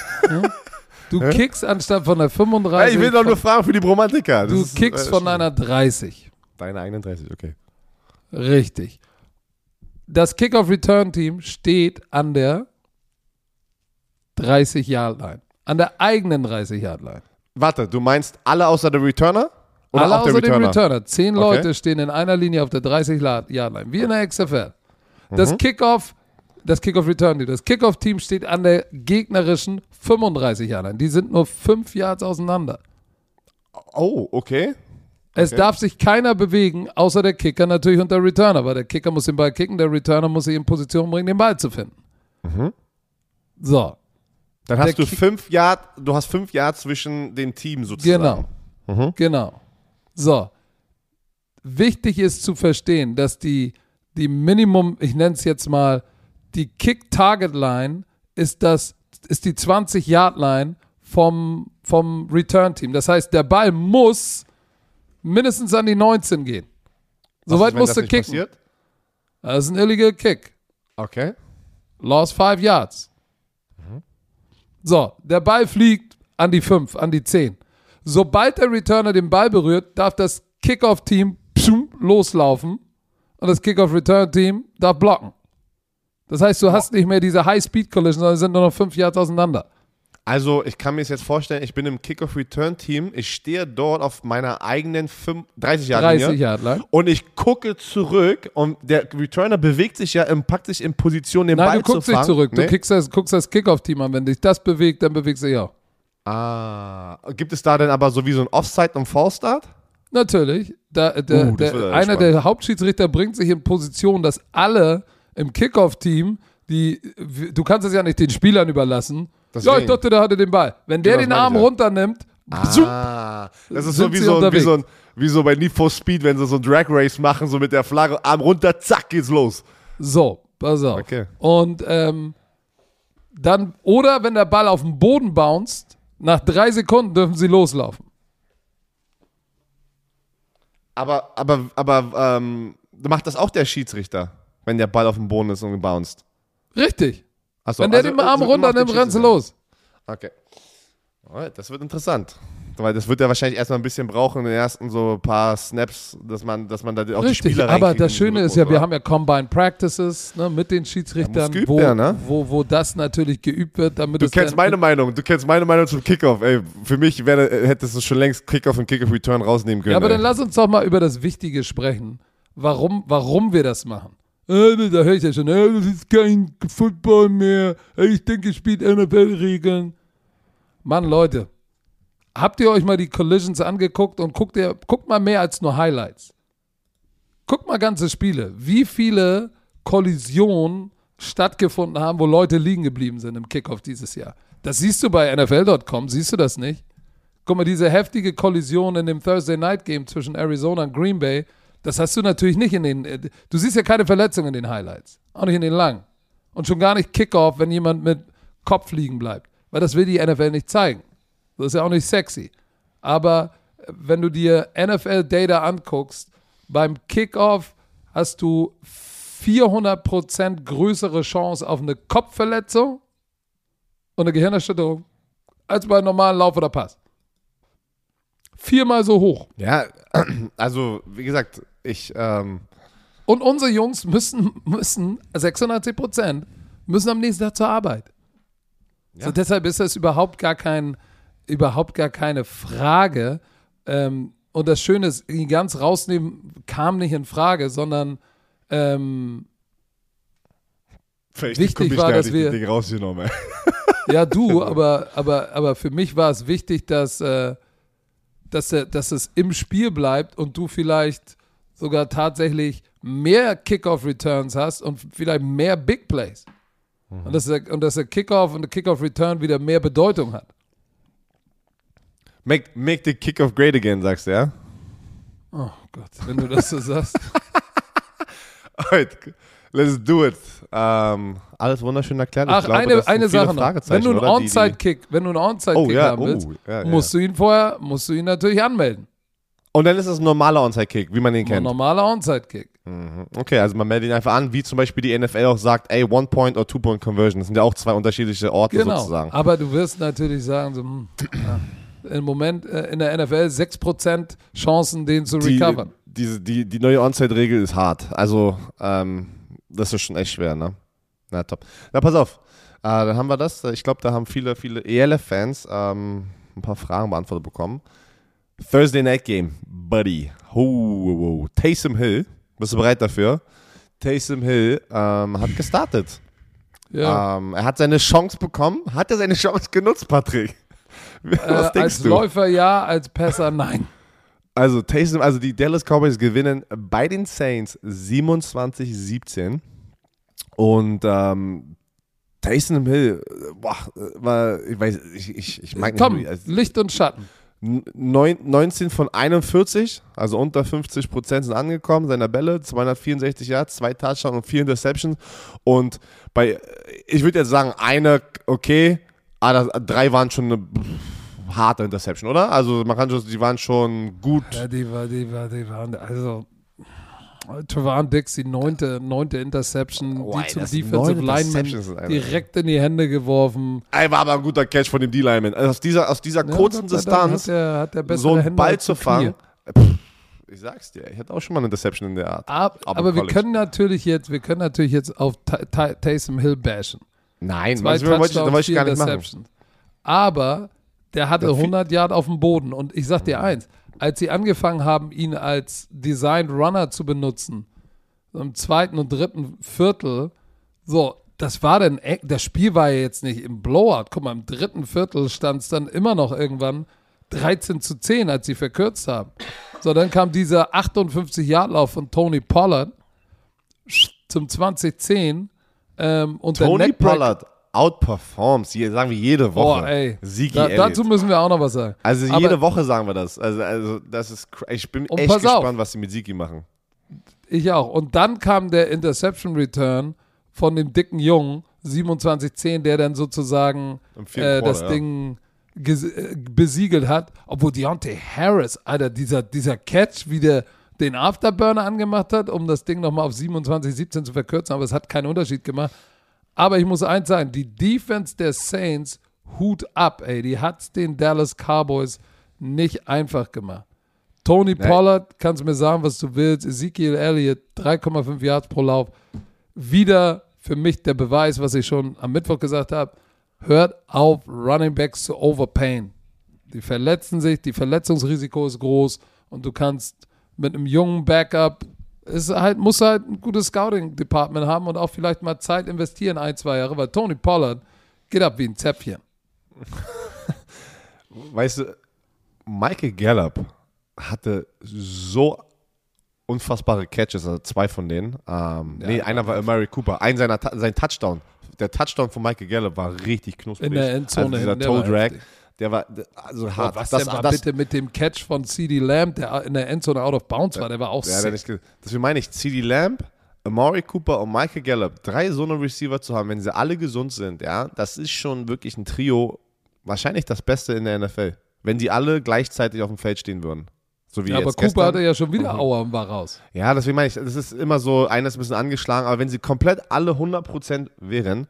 Du [LAUGHS] kickst anstatt von der Ja, 35. ich will doch nur fragen für die Bromantiker. Das du ist, kickst äh, von einer 30. Deine eigenen 30, okay. Richtig. Das Kickoff-Return-Team steht an der 30-Yard-Line. An der eigenen 30-Yard-Line. Warte, du meinst alle außer der Returner? Oder Alle außer dem Returner? Returner. Zehn Okay. Leute stehen in einer Linie auf der 30-Yard-Line. Wie in der XFL. Das Mhm. Kickoff, das Kickoff-Return-Team, das Kickoff-Team steht an der gegnerischen 35-Yard-Line. Die sind nur fünf Yards auseinander. Oh, okay. Es Okay. darf sich keiner bewegen, außer der Kicker natürlich und der Returner, weil der Kicker muss den Ball kicken, der Returner muss sich in Position bringen, den Ball zu finden. Mhm. So, Dann hast Der du Kick- fünf Yard, du hast fünf Yard zwischen den Teams sozusagen. genau. Genau. So. Wichtig ist zu verstehen, dass die, die Minimum, ich nenne es jetzt mal, die Kick-Target-Line ist, das, ist die 20-Yard-Line vom, vom Return-Team. Das heißt, der Ball muss mindestens an die 19 gehen. Soweit musst du kicken. passiert? Das ist ein illegal Kick. Okay. Lost five Yards. So, der Ball fliegt an die 5, an die 10. Sobald der Returner den Ball berührt, darf das Kickoff-Team loslaufen und das Kickoff-Return-Team darf blocken. Das heißt, du hast nicht mehr diese High-Speed-Collision, sondern sind nur noch 5 Yards auseinander. Also, ich kann mir jetzt vorstellen, ich bin im Kickoff-Return-Team, ich stehe dort auf meiner eigenen 30 Yard 30 Linie Yard lang. und ich gucke zurück und der Returner bewegt sich ja, packt sich in Position, den Nein, Ball du guckst zu nicht fangen. zurück. Du Nee? kickst das, guckst das Kickoff-Team an. Wenn dich das bewegt, dann bewegst du dich auch. Ah, gibt es da denn aber so wie so ein Offside und Fallstart? Natürlich. Da, der, Uh, der, einer spannend. der Hauptschiedsrichter bringt sich in Position, dass alle im Kickoff-Team, die, du kannst es ja nicht den Spielern überlassen. Deswegen. Ja, ich dachte, der hatte den Ball. Wenn der den Arm runternimmt, zoom, Ah, das ist so wie so, wie, so ein, wie so bei Need for Speed, wenn sie so ein Drag Race machen, so mit der Flagge, Arm runter, zack, geht's los. so, pass auf. Okay. Und ähm, dann, oder wenn der Ball auf den Boden bounced, nach drei Sekunden dürfen sie loslaufen. Aber, aber, aber, ähm, macht das auch der Schiedsrichter, wenn der Ball auf dem Boden ist und gebounced? Richtig. Achso, wenn der also, den Arm so macht runternimmt, der rennst du los. Okay. Das wird interessant. Weil das wird ja wahrscheinlich erstmal ein bisschen brauchen, in den ersten so paar Snaps, dass man, dass man da auch die Richtig, Spieler aber das Schöne ist ja, Rhythmus, wir oder? haben ja Combined Practices ne, mit den Schiedsrichtern, wo, werden, ne? wo, wo das natürlich geübt wird, damit Du kennst meine Meinung, du kennst meine Meinung zum Kickoff. Ey, für mich wäre, hättest du schon längst Kickoff und Kickoff-Return rausnehmen können. Ja, aber ey. dann lass uns doch mal über das Wichtige sprechen. Warum, warum wir das machen. Äh, da höre ich ja schon, das ist kein Football mehr. Ich denke, spielt NFL-Regeln. Mann, Leute, habt ihr euch mal die Collisions angeguckt und guckt, ihr, guckt mal mehr als nur Highlights. Guckt mal ganze Spiele. Wie viele Kollisionen stattgefunden haben, wo Leute liegen geblieben sind im Kickoff dieses Jahr. Das siehst du bei NFL.com, siehst du das nicht? Guck mal, diese heftige Kollision in dem Thursday Night Game zwischen Arizona und Green Bay, das hast du natürlich nicht in den. äh, Du siehst ja keine Verletzung in den Highlights. Auch nicht in den langen. Und schon gar nicht Kickoff, wenn jemand mit Kopf liegen bleibt. Weil das will die NFL nicht zeigen. Das ist ja auch nicht sexy. Aber äh, wenn du dir NFL-Data anguckst, beim Kickoff hast du 400% größere Chance auf eine Kopfverletzung und eine Gehirnerschütterung als bei normalen Lauf oder Pass. Viermal so hoch. Ja, [CLEARS THROAT] also, wie gesagt, ich, ähm, Und unsere Jungs müssen, müssen 96 Prozent, müssen am nächsten Tag zur Arbeit. Ja. So, deshalb ist das überhaupt gar kein, überhaupt gar keine Frage. Ähm, und das Schöne ist, ihn ganz rausnehmen kam nicht in Frage, sondern ähm, vielleicht Wichtig war, da dass wir- die Dinge rausgenommen. [LAUGHS] ja du, [LAUGHS] aber, aber, aber für mich war es wichtig, dass, äh, dass, er- dass es im Spiel bleibt und du vielleicht sogar tatsächlich mehr Kickoff-Returns hast und vielleicht mehr Big Plays. Und, dass der, und dass der Kickoff und der Kickoff-Return wieder mehr Bedeutung hat. Make, make the Kickoff great again, sagst du, ja? Oh Gott, wenn du das so [LAUGHS] sagst. Alright. Let's do it. Ähm, alles wunderschön erklärt. Ach, glaube, eine, eine Sache noch. Wenn du einen Onside-Kick, wenn du einen Onside-Kick Oh, ja, haben willst, oh, ja, ja. musst du ihn vorher, musst du ihn natürlich anmelden. Und dann ist es ein normaler Onside-Kick, wie man den Ein kennt. normaler Onside-Kick. Mhm. Okay, also man meldet ihn einfach an, wie zum Beispiel die NFL auch sagt, ey, One-Point- oder Two-Point-Conversion. Das sind ja auch zwei unterschiedliche Orte Genau. sozusagen. Aber du wirst natürlich sagen, so, hm, ja, im Moment äh, in der NFL 6% Chancen, den zu Die, recovern. diese, die, die neue Onside-Regel ist hart. Also, ähm, das ist schon echt schwer, ne? Na, top. Na, pass auf. Äh, dann haben wir das. Ich glaube, da haben viele, viele ELF-Fans ähm, ein paar Fragen beantwortet bekommen. Thursday Night Game, Buddy. Ho, ho. Taysom Hill. Bist du bereit dafür? Taysom Hill ähm, hat gestartet. Ja. Ähm, er hat seine Chance bekommen. Hat er seine Chance genutzt, Patrick? [LAUGHS] Was äh, denkst als du? Läufer ja, als Passer nein. Also Taysom, also die Dallas Cowboys gewinnen bei den Saints 27-17 und ähm, Taysom Hill, äh, boah, äh, war, ich weiß, ich, ich, ich mag nicht, Komm, also, Licht und Schatten. Neun- 19 von 41, also unter 50 Prozent sind angekommen, seiner Bälle, 264 Yards, zwei Touchdowns und vier Interceptions und bei, ich würde jetzt sagen, eine, okay, aber das, drei waren schon eine harte Interception, oder? Also man kann schon, die waren schon gut. Ja, die war, die war, die waren, also Trevon Dix, die neunte, neunte Interception, Boah, die zum Defensive Lineman direkt in die Hände geworfen. Ey, war aber ein guter Catch von dem D-Lineman. Also aus dieser, aus dieser Ja, kurzen Distanz hat der, hat der so einen Hände Ball zu fangen. Pff, Ich sag's dir, ich hatte auch schon mal eine Interception in der Art. Ab, Aber aber wir können natürlich jetzt, wir können natürlich jetzt auf Ta- Ta- Taysom Hill bashen. Nein, Zwei das wollte ich, wollte ich gar nicht machen. Aber der hatte Ja, viel- 100 Yard auf dem Boden und ich sag dir eins, als sie angefangen haben, ihn als Designed Runner zu benutzen, so im zweiten und dritten Viertel, so, das war dann, eng. das Spiel war ja jetzt nicht im Blowout. Guck mal, im dritten Viertel stand es dann immer noch irgendwann 13 zu 10, als sie verkürzt haben. So, dann kam dieser 58-Yard-Lauf von Tony Pollard zum 2010 ähm, und Tony Pollard outperforms, sagen wir jede Woche. Boah, ey. Sigi Da, dazu müssen wir auch noch was sagen. Also Aber- jede Woche sagen wir das. Also, also das ist, ich bin echt pass auf. gespannt, was sie mit Sigi machen. Ich auch. Und dann kam der Interception Return von dem dicken Jungen, 2710, der dann sozusagen äh, das Quarter, ja. Ding ges- äh, besiegelt hat. Obwohl Deontay Harris, Alter, dieser, dieser Catch, wie der den Afterburner angemacht hat, um das Ding nochmal auf 2717 zu verkürzen, aber es hat keinen Unterschied gemacht. Aber ich muss eins sagen, die Defense der Saints, Hut ab, ey, die hat's den Dallas Cowboys nicht einfach gemacht. Tony Nein. Pollard, kannst mir sagen, was du willst. Ezekiel Elliott, 3,5 Yards pro Lauf. Wieder für mich der Beweis, was ich schon am Mittwoch gesagt habe. Hört auf, Running Backs zu overpayen. Die verletzen sich, die Verletzungsrisiko ist groß und du kannst mit einem jungen Backup, es halt, muss halt ein gutes Scouting-Department haben und auch vielleicht mal Zeit investieren, ein, zwei Jahre, weil Tony Pollard geht ab wie ein Zäpfchen. [LAUGHS] Weißt du, Michael Gallup hatte so unfassbare Catches, also zwei von denen. Ähm, nee, einer war Murray Cooper. Ein seiner sein Touchdown. Der Touchdown von Michael Gallup war richtig knusprig. In der Endzone Also dieser hinten, der war also hart. Was das, denn war das, bitte mit dem Catch von CD Lamb, der in der Endzone out of bounds war, der war auch Ja, sick. nicht ge- Deswegen meine ich, CD Lamb, Amari Cooper und Michael Gallup, drei so eine Receiver zu haben, wenn sie alle gesund sind, ja, das ist schon wirklich ein Trio, wahrscheinlich das Beste in der NFL. Wenn die alle gleichzeitig auf dem Feld stehen würden. So wie Ja, aber Cooper gestern. hatte ja schon wieder Mhm. Aua und war raus. Ja, deswegen meine ich, das ist immer so, einer ist ein bisschen angeschlagen, aber wenn sie komplett alle 100% wären,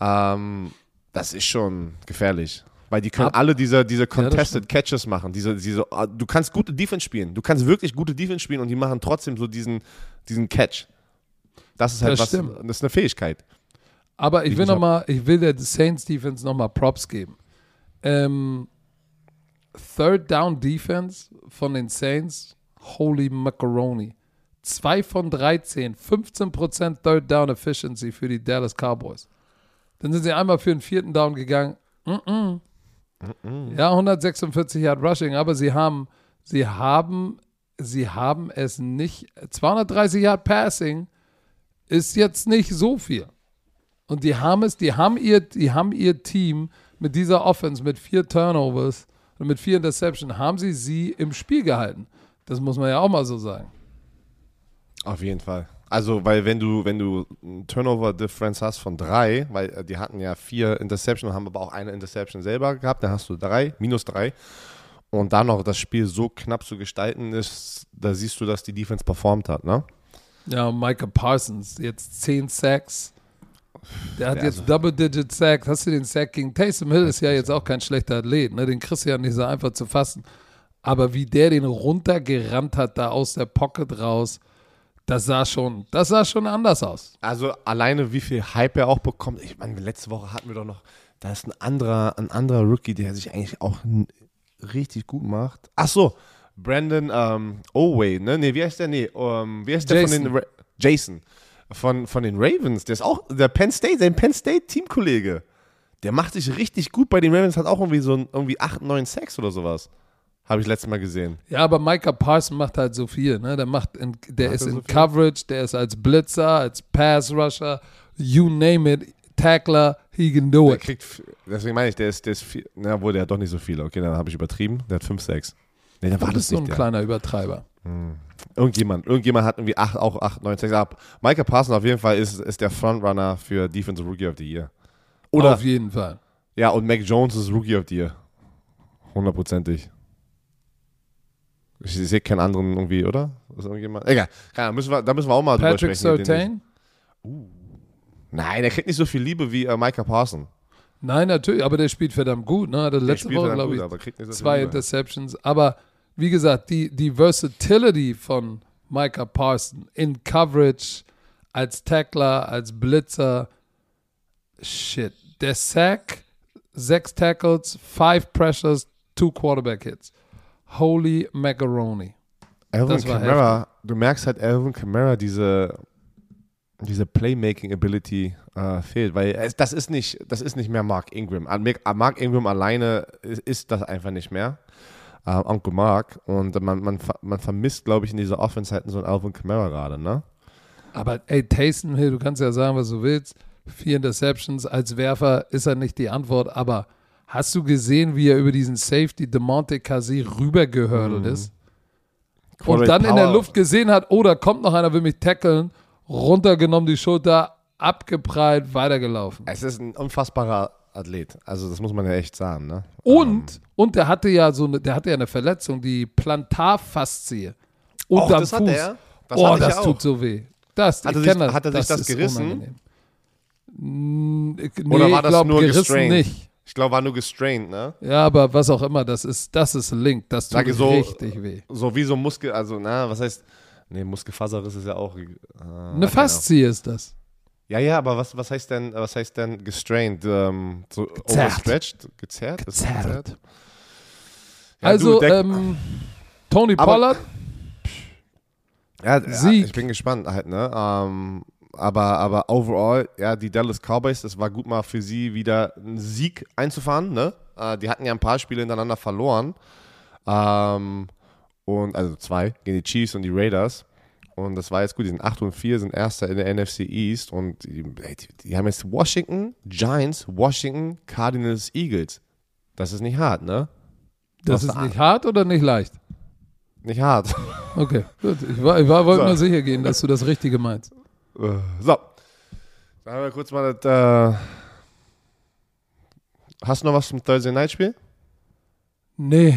ähm, das ist schon gefährlich. Weil die können Ab- alle diese, diese Contested stimmt. Catches machen. Diese, diese, ah, du kannst gute Defense spielen. Du kannst wirklich gute Defense spielen und die machen trotzdem so diesen, diesen Catch. Das ist halt Das was, stimmt. das ist eine Fähigkeit. Aber ich will noch mal, ich will der Saints Defense noch mal Props geben. Ähm, Third Down Defense von den Saints, holy macaroni. 2 von 13, 15% Third Down Efficiency für die Dallas Cowboys. Dann sind sie einmal für den vierten Down gegangen. Mm-mm. Ja, 146 Yard Rushing, aber sie haben, sie haben, sie haben es nicht. 230 Yard Passing ist jetzt nicht so viel. Und die haben es, die haben ihr, die haben ihr Team mit dieser Offense, mit vier Turnovers und mit vier Interceptions, haben sie sie im Spiel gehalten. Das muss man ja auch mal so sagen. Auf jeden Fall. Also, weil wenn du, wenn du ein Turnover-Difference hast von drei, weil äh, die hatten ja vier Interception und haben aber auch eine Interception selber gehabt, dann hast du drei, minus drei. Und dann noch das Spiel so knapp zu gestalten ist, da siehst du, dass die Defense performt hat, ne? Ja, und Micah Parsons, jetzt 10 Sacks. Der hat Ja, jetzt also- Double-Digit Sack. Hast du den Sack gegen Taysom Hill? Ist ja jetzt auch kein schlechter Athlet. Ne? Den kriegst du ja nicht so einfach zu fassen. Aber wie der den runtergerannt hat, da aus der Pocket raus, das sah schon, das sah schon anders aus. Also alleine wie viel Hype er auch bekommt. Ich meine, letzte Woche hatten wir doch noch, da ist ein anderer, ein anderer Rookie, der sich eigentlich auch richtig gut macht. Ach so, Brandon ähm, Oway, ne? Nee, wie heißt der? Nee, ähm, wie heißt der Jason. von den Ra Jason von, von den Ravens. Der ist auch der Penn State, sein Penn State Teamkollege. Der macht sich richtig gut bei den Ravens, hat auch irgendwie so ein, irgendwie 8, 9 Sacks oder sowas. Habe ich letztes Mal gesehen. Ja, aber Micah Parsons macht halt so viel. Ne? Der, macht in, der Macht ist so in viel? Coverage, der ist als Blitzer, als Pass-Rusher, you name it, Tackler, he can do Der it. kriegt, deswegen meine ich, der ist, der ist viel, na wohl, der hat doch nicht so viele. Okay, dann habe ich übertrieben. Der hat 5 Sacks. Nee, der war das bist so nicht. ein der. kleiner Übertreiber. Irgendjemand, irgendjemand hat irgendwie acht, auch 8, 9, 6 ab. Micah Parsons auf jeden Fall ist, ist der Frontrunner für Defensive Rookie of the Year. Oder, Auf jeden Fall. ja, und Mac Jones ist Rookie of the Year. Hundertprozentig. Ich sehe keinen anderen irgendwie, oder? Ist irgendjemand? Egal, Ahnung, müssen wir, da müssen wir auch mal drüber Patrick sprechen. mit denen Surtain? ich- Nein, der kriegt nicht so viel Liebe wie äh, Micah Parsons. Nein, natürlich, aber der spielt verdammt gut. Ne? Der letzte Woche, glaube ich, so zwei. Interceptions. Aber wie gesagt, die, die Versatility von Micah Parsons in Coverage, als Tackler, als Blitzer, shit. Der Sack, sechs Tackles, five Pressures, two Quarterback Hits. Holy Macaroni. Alvin Kamara, du merkst halt Alvin Kamara, diese, diese Playmaking-Ability äh, fehlt, weil es, das, ist nicht, das ist nicht mehr Mark Ingram. Mark Ingram alleine ist, ist das einfach nicht mehr. Äh, Uncle Mark. Und man, man, man vermisst, glaube ich, in dieser Offense halt so einen Alvin Kamara gerade, ne? Aber ey, Taysom Hill, du kannst ja sagen, was du willst. Vier Interceptions als Werfer ist er nicht die Antwort. Aber hast du gesehen, wie er über diesen Safety DeMonte Casey rübergehördelt ist? Und dann in der Power. Luft gesehen hat, oh, da kommt noch einer, will mich tackeln, runtergenommen die Schulter, abgeprallt, weitergelaufen. Es ist ein unfassbarer Athlet. Also, das muss man ja echt sagen, ne? Und, und der hatte ja so eine, der hatte ja eine Verletzung, die Plantarfaszie unterm das Fuß. hat er. Das oh, das auch. tut so weh. Das, Hat er sich- das, hat er sich das ist gerissen? Mm, Nee, Oder war das glaube, nur gerissen gestrained? nicht. Ich glaube, war nur gestrained, ne? Ja, aber was auch immer das ist, das ist Link. Das tut so- richtig weh. So wie so Muskel, also, na, was heißt. Nee, Muskelfaserriss ist ja auch. Äh, Eine Faszie ist das. Ja, ja, aber was, was heißt denn, was heißt denn gestrained? Ähm, so Gezerrt. overstretched? Gezerrt? Ist das Zerrt. Ja, also, du, ähm, Tony Aber- Pollard, ja, ja, Sieg. ich bin gespannt halt, ne? Ähm, aber, aber overall, ja, die Dallas Cowboys, das war gut mal für sie wieder einen Sieg einzufahren, ne? Äh, die hatten ja ein paar Spiele hintereinander verloren. Ähm, und, also zwei, gegen die Chiefs und die Raiders. Und das war jetzt gut, die sind 8 und 4, sind Erster in der NFC East und die, die, die haben jetzt Washington, Giants, Washington, Cardinals, Eagles. Das ist nicht hart, ne? das ist nicht hart oder nicht leicht? Nicht hart. Okay, gut. Ich, war, ich war, wollte So. nur sicher gehen, dass du das Richtige meinst. Äh, So. Dann haben wir kurz mal das. Äh Hast du noch was zum Thursday Night Spiel? Nee,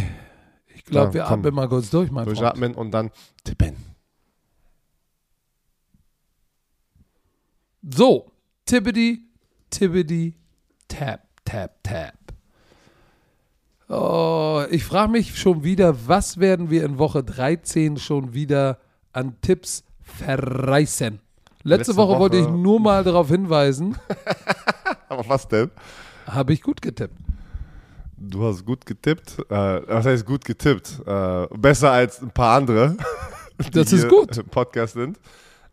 ich glaube, Ja, wir komm. atmen mal kurz durch, mein Freund. Durchatmen und dann tippen. So, Tibbity, Tibbity, Tap, Tap, Tap. Oh, ich frage mich schon wieder, was werden wir in Woche 13 schon wieder an Tipps verreißen? Letzte, Letzte Woche, wollte ich Woche- nur mal darauf hinweisen, [LAUGHS] Aber was denn? habe ich gut getippt. Du hast gut getippt. Äh, was heißt gut getippt? Äh, besser als ein paar andere. [LAUGHS] die Das ist hier gut. Im Podcast sind.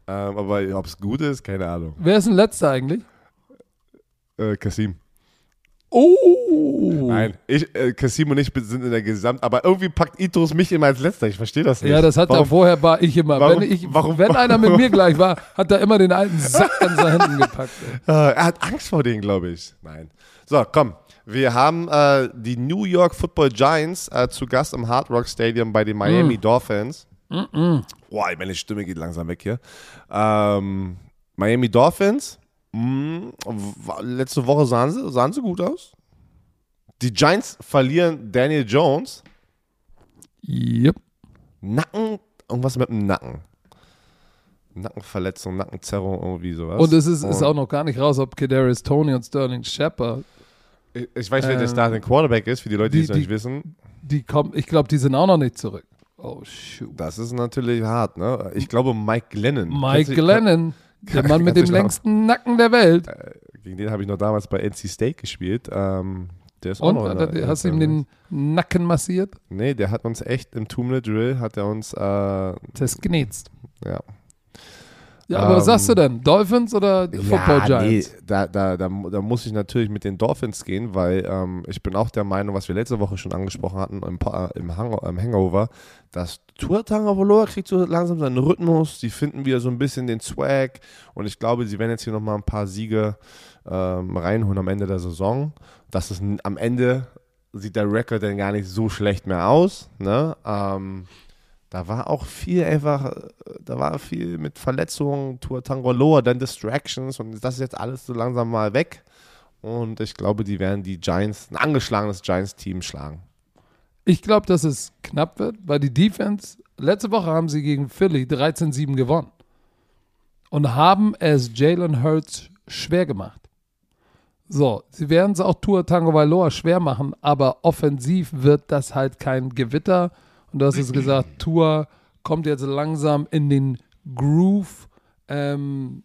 Ähm, aber ob es gut ist, keine Ahnung. Wer ist denn letzter eigentlich? Äh, Kasim. Oh! Nein, ich, äh, Kasim und ich sind in der Gesamt, aber irgendwie packt Itos mich immer als letzter. Ich verstehe das nicht. Ja, das hat er Warum? vorher war ich immer. warum- wenn ich, warum- wenn einer mit mir [LAUGHS] gleich war, hat er immer den alten Sack an seinen Händen gepackt. Ey. Äh, [LAUGHS] er hat Angst vor denen, glaube ich. Nein. So, komm. Wir haben äh, die New York Football Giants äh, zu Gast im Hard Rock Stadium bei den Miami Dolphins. Boah, meine Stimme geht langsam weg hier. Ähm, Miami Dolphins. Mh, wa- letzte Woche sahen sie, sahen sie gut aus. Die Giants verlieren Daniel Jones. Yep. Nacken, irgendwas mit dem Nacken. Nackenverletzung, Nackenzerrung, irgendwie sowas. Und es ist, ist Und auch noch gar nicht raus, ob Kadarius Tony und Sterling Shepard, ich, ich weiß, wer der ähm, Starting Quarterback ist, für die Leute, die die- es noch nicht wissen. die kommen, ich glaube, die sind auch noch nicht zurück. Oh, shoot. Das ist natürlich hart, ne? Ich glaube, Mike Glennon. Mike Glennon, der Mann [LAUGHS] mit dem noch- längsten Nacken der Welt. Gegen den habe ich noch damals bei NC State gespielt. Ähm, der ist auch Und noch in hat der- er- hast du ihm den Nacken massiert? Nee, der hat uns echt im Minute Drill hat er uns äh, Das genetzt. ja. Ja, aber was Ähm, sagst du denn? Dolphins oder Football ja, nee, Giants? da, da, da, da muss ich natürlich mit den Dolphins gehen, weil ähm, ich bin auch der Meinung, was wir letzte Woche schon angesprochen hatten im, im, Hang, im Hangover, dass Tua Tagovailoa kriegt so langsam seinen Rhythmus, die finden wieder so ein bisschen den Swag und ich glaube, sie werden jetzt hier nochmal ein paar Siege ähm, reinholen am Ende der Saison. Das ist am Ende sieht der Rekord dann gar nicht so schlecht mehr aus. Ne? Ähm, da war auch viel einfach, äh, da war viel mit Verletzungen, Tour Tangoloa, dann Distractions und das ist jetzt alles so langsam mal weg. Und ich glaube, die werden die Giants, ein angeschlagenes Giants-Team schlagen. Ich glaube, dass es knapp wird, weil die Defense, letzte Woche haben sie gegen Philly 13-7 gewonnen und haben es Jalen Hurts schwer gemacht. So, sie werden es auch Tour Tango Vailoa schwer machen, aber offensiv wird das halt kein Gewitter. Und du hast es gesagt, Tour kommt jetzt langsam in den Groove. Ähm,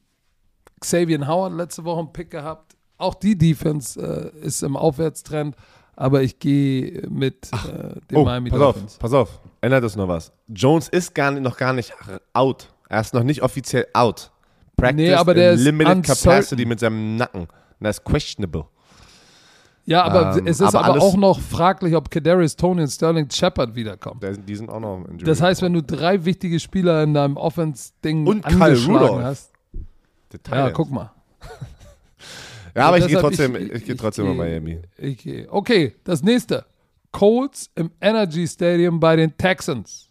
Xavier Howard letzte Woche einen Pick gehabt. Auch die Defense äh, ist im Aufwärtstrend, aber ich gehe mit äh, den Oh, Miami pass auf, Dolphins. pass auf, ändert es noch was. Jones ist gar nicht, noch gar nicht out. Er ist noch nicht offiziell out. Practice Nee, aber der Limited. Capacity mit seinem Nacken. Und das ist questionable. Ja, aber Ähm, es ist aber aber, auch noch fraglich, ob Kadarius Tony und Sterling Shepard wiederkommen. Der- Die sind auch noch im Das heißt, wenn du drei wichtige Spieler in deinem Offense-Ding Und Kyle angeschlagen hast. Ja, guck mal. [LAUGHS] Ja, aber ich gehe Deshalb, trotzdem, ich, gehe trotzdem ich gehe- Miami. Ich gehe. Okay, das nächste. Colts im Energy Stadium bei den Texans.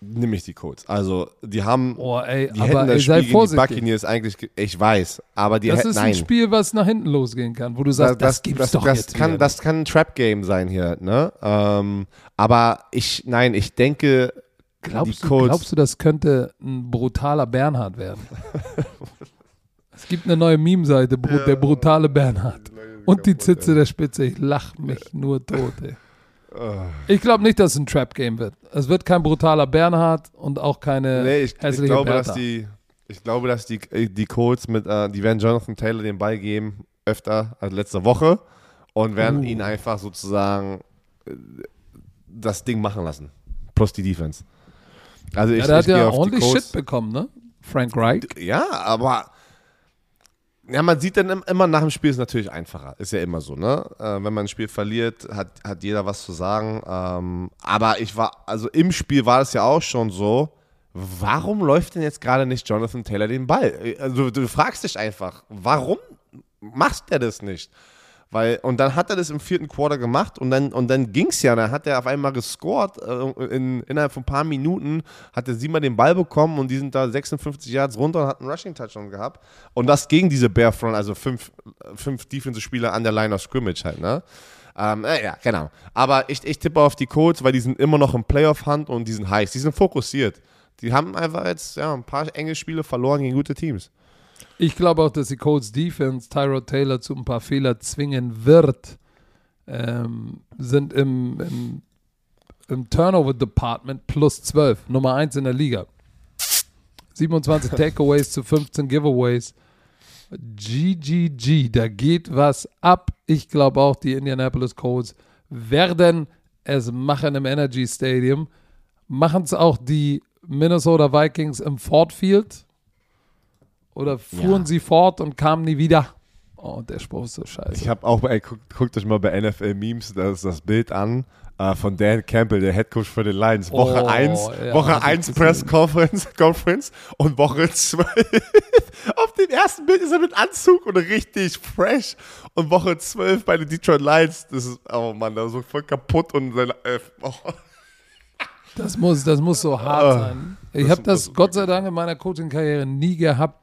Nimm ich die Colts. Also, die haben, Oh, ey, die aber hätten ey, das Spiel sei gegen die. Buccaneers eigentlich, ge- ich weiß, aber die Das hätten, ist nein. ein Spiel, was nach hinten losgehen kann, wo du sagst, das, gibt's das, doch das jetzt kann, wieder Das kann ein Trap-Game sein hier, ne? Ähm, aber ich, nein, ich denke, Glaubst die du, glaubst du, das könnte ein brutaler Bernhard werden? [LAUGHS] es gibt eine neue Meme-Seite, der brutale Bernhard. Und die Zitze der Spitze. Ich lach mich nur tot, ey. Ah. Ich glaube nicht, dass es ein Trap-Game wird. Es wird kein brutaler Bernhard und auch keine nee, ich, ich hässliche glaube, Bertha. dass die, ich glaube, dass die, äh, die Colts mit, äh, die werden Jonathan Taylor den Ball geben, öfter als letzte Woche und werden Uh. ihn einfach sozusagen äh, das Ding machen lassen. Plus die Defense. Also ich, ja, der hat ich gehe ja ordentlich. Shit bekommen, ne? Frank Reich. Ja, aber ja, man sieht dann im- immer nach dem Spiel ist natürlich einfacher. Ist ja immer so, ne? Äh, wenn man ein Spiel verliert, hat, hat jeder was zu sagen. Ähm, aber ich war, also im Spiel war es ja auch schon so, warum läuft denn jetzt gerade nicht Jonathan Taylor den Ball? Also du fragst dich einfach, warum macht er das nicht? Weil, und dann hat er das im vierten Quarter gemacht und dann, und dann ging es ja. Dann hat er auf einmal gescored. Äh, in, innerhalb von ein paar Minuten hat er siebenmal den Ball bekommen und die sind da 56 Yards runter und hat einen Rushing-Touchdown gehabt. Und das gegen diese Bear Front, also fünf, fünf Defensive-Spieler an der Line of Scrimmage halt, ne? Ähm, äh, ja, genau. Aber ich, ich tippe auf die Colts, weil die sind immer noch im Playoff-Hand und die sind heiß. Die sind fokussiert. Die haben einfach jetzt ja, ein paar enge Spiele verloren gegen gute Teams. Ich glaube auch, dass die Colts Defense Tyrod Taylor zu ein paar Fehler zwingen wird. Ähm, sind im, im, im Turnover Department plus 12, Nummer 1 in der Liga. 27 [LAUGHS] Takeaways zu 15 Giveaways. GGG, da geht was ab. Ich glaube auch, die Indianapolis Colts werden es machen im Energy Stadium. Machen es auch die Minnesota Vikings im Ford Field? Oder fuhren Ja. sie fort und kamen nie wieder? Oh, der Spruch ist so scheiße. Ich habe auch, ey, guckt, guckt euch mal bei NFL Memes das, das Bild an äh, von Dan Campbell, der Head Coach für den Lions. Woche Oh, 1, ja, Woche hab ich 1 gesehen. Press Conference, [LAUGHS] Conference und Woche 12. [LAUGHS] Auf dem ersten Bild ist er mit Anzug und richtig fresh. Und Woche 12 bei den Detroit Lions, das ist, oh Mann, da ist so voll kaputt und sein, äh, [LAUGHS] oh. Das muss, das muss so hart Ah, sein. Ich habe das Gott sei Dank in meiner Coaching-Karriere nie gehabt,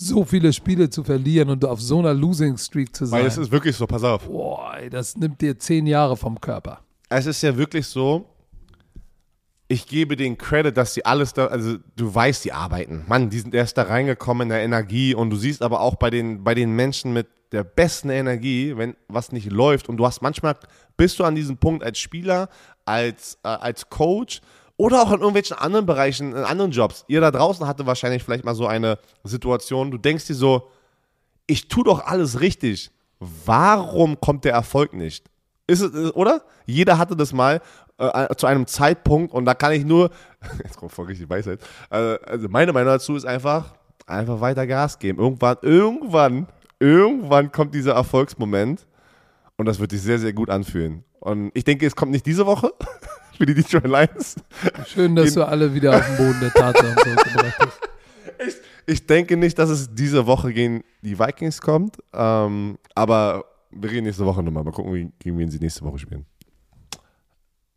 so viele Spiele zu verlieren und auf so einer Losing Streak zu sein. Weil es ist wirklich so, pass auf. Boah, das nimmt dir zehn Jahre vom Körper. Es ist ja wirklich so, ich gebe den Credit, dass sie alles da, also du weißt, die arbeiten. Mann, die sind erst da reingekommen in der Energie und du siehst aber auch bei den, bei den Menschen mit der besten Energie, wenn was nicht läuft und du hast manchmal, bist du an diesem Punkt als Spieler, als, äh, als Coach oder auch in irgendwelchen anderen Bereichen, in anderen Jobs. Ihr da draußen hatte wahrscheinlich vielleicht mal so eine Situation, du denkst dir so, ich tue doch alles richtig. Warum kommt der Erfolg nicht? Ist es, oder? Jeder hatte das mal äh, zu einem Zeitpunkt und da kann ich nur, [LAUGHS] jetzt kommt voll richtig Weisheit, äh, also meine Meinung dazu ist einfach, einfach weiter Gas geben. Irgendwann, irgendwann, irgendwann kommt dieser Erfolgsmoment und das wird sich sehr, sehr gut anfühlen. Und ich denke, es kommt nicht diese Woche [LAUGHS] für die Detroit Lions. Schön, dass du alle wieder auf den Boden der Tatsachen [LAUGHS] zurückgebracht hast. Ich denke nicht, dass es diese Woche gegen die Vikings kommt, ähm, aber wir reden nächste Woche nochmal. Mal gucken, gegen wen sie nächste Woche spielen.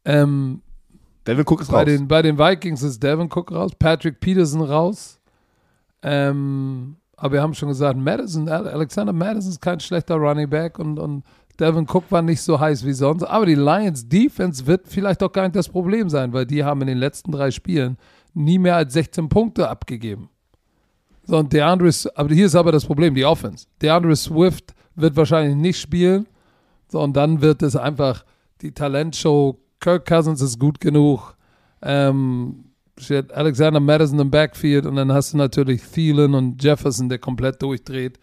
Ähm, Devin Cook ist bei, raus. den, bei den Vikings ist Devin Cook raus, Patrick Peterson raus. Ähm, aber wir haben schon gesagt, Madison, Alexander Madison ist kein schlechter Running Back und, und Devin Cook war nicht so heiß wie sonst. Aber die Lions Defense wird vielleicht auch gar nicht das Problem sein, weil die haben in den letzten drei Spielen nie mehr als 16 Punkte abgegeben. So, und DeAndre, aber hier ist aber das Problem, die Offense. DeAndre Swift wird wahrscheinlich nicht spielen. So, und dann wird es einfach die Talentshow. Kirk Cousins ist gut genug. Ähm, Alexander Madison im Backfield und dann hast du natürlich Thielen und Jefferson, der komplett durchdreht.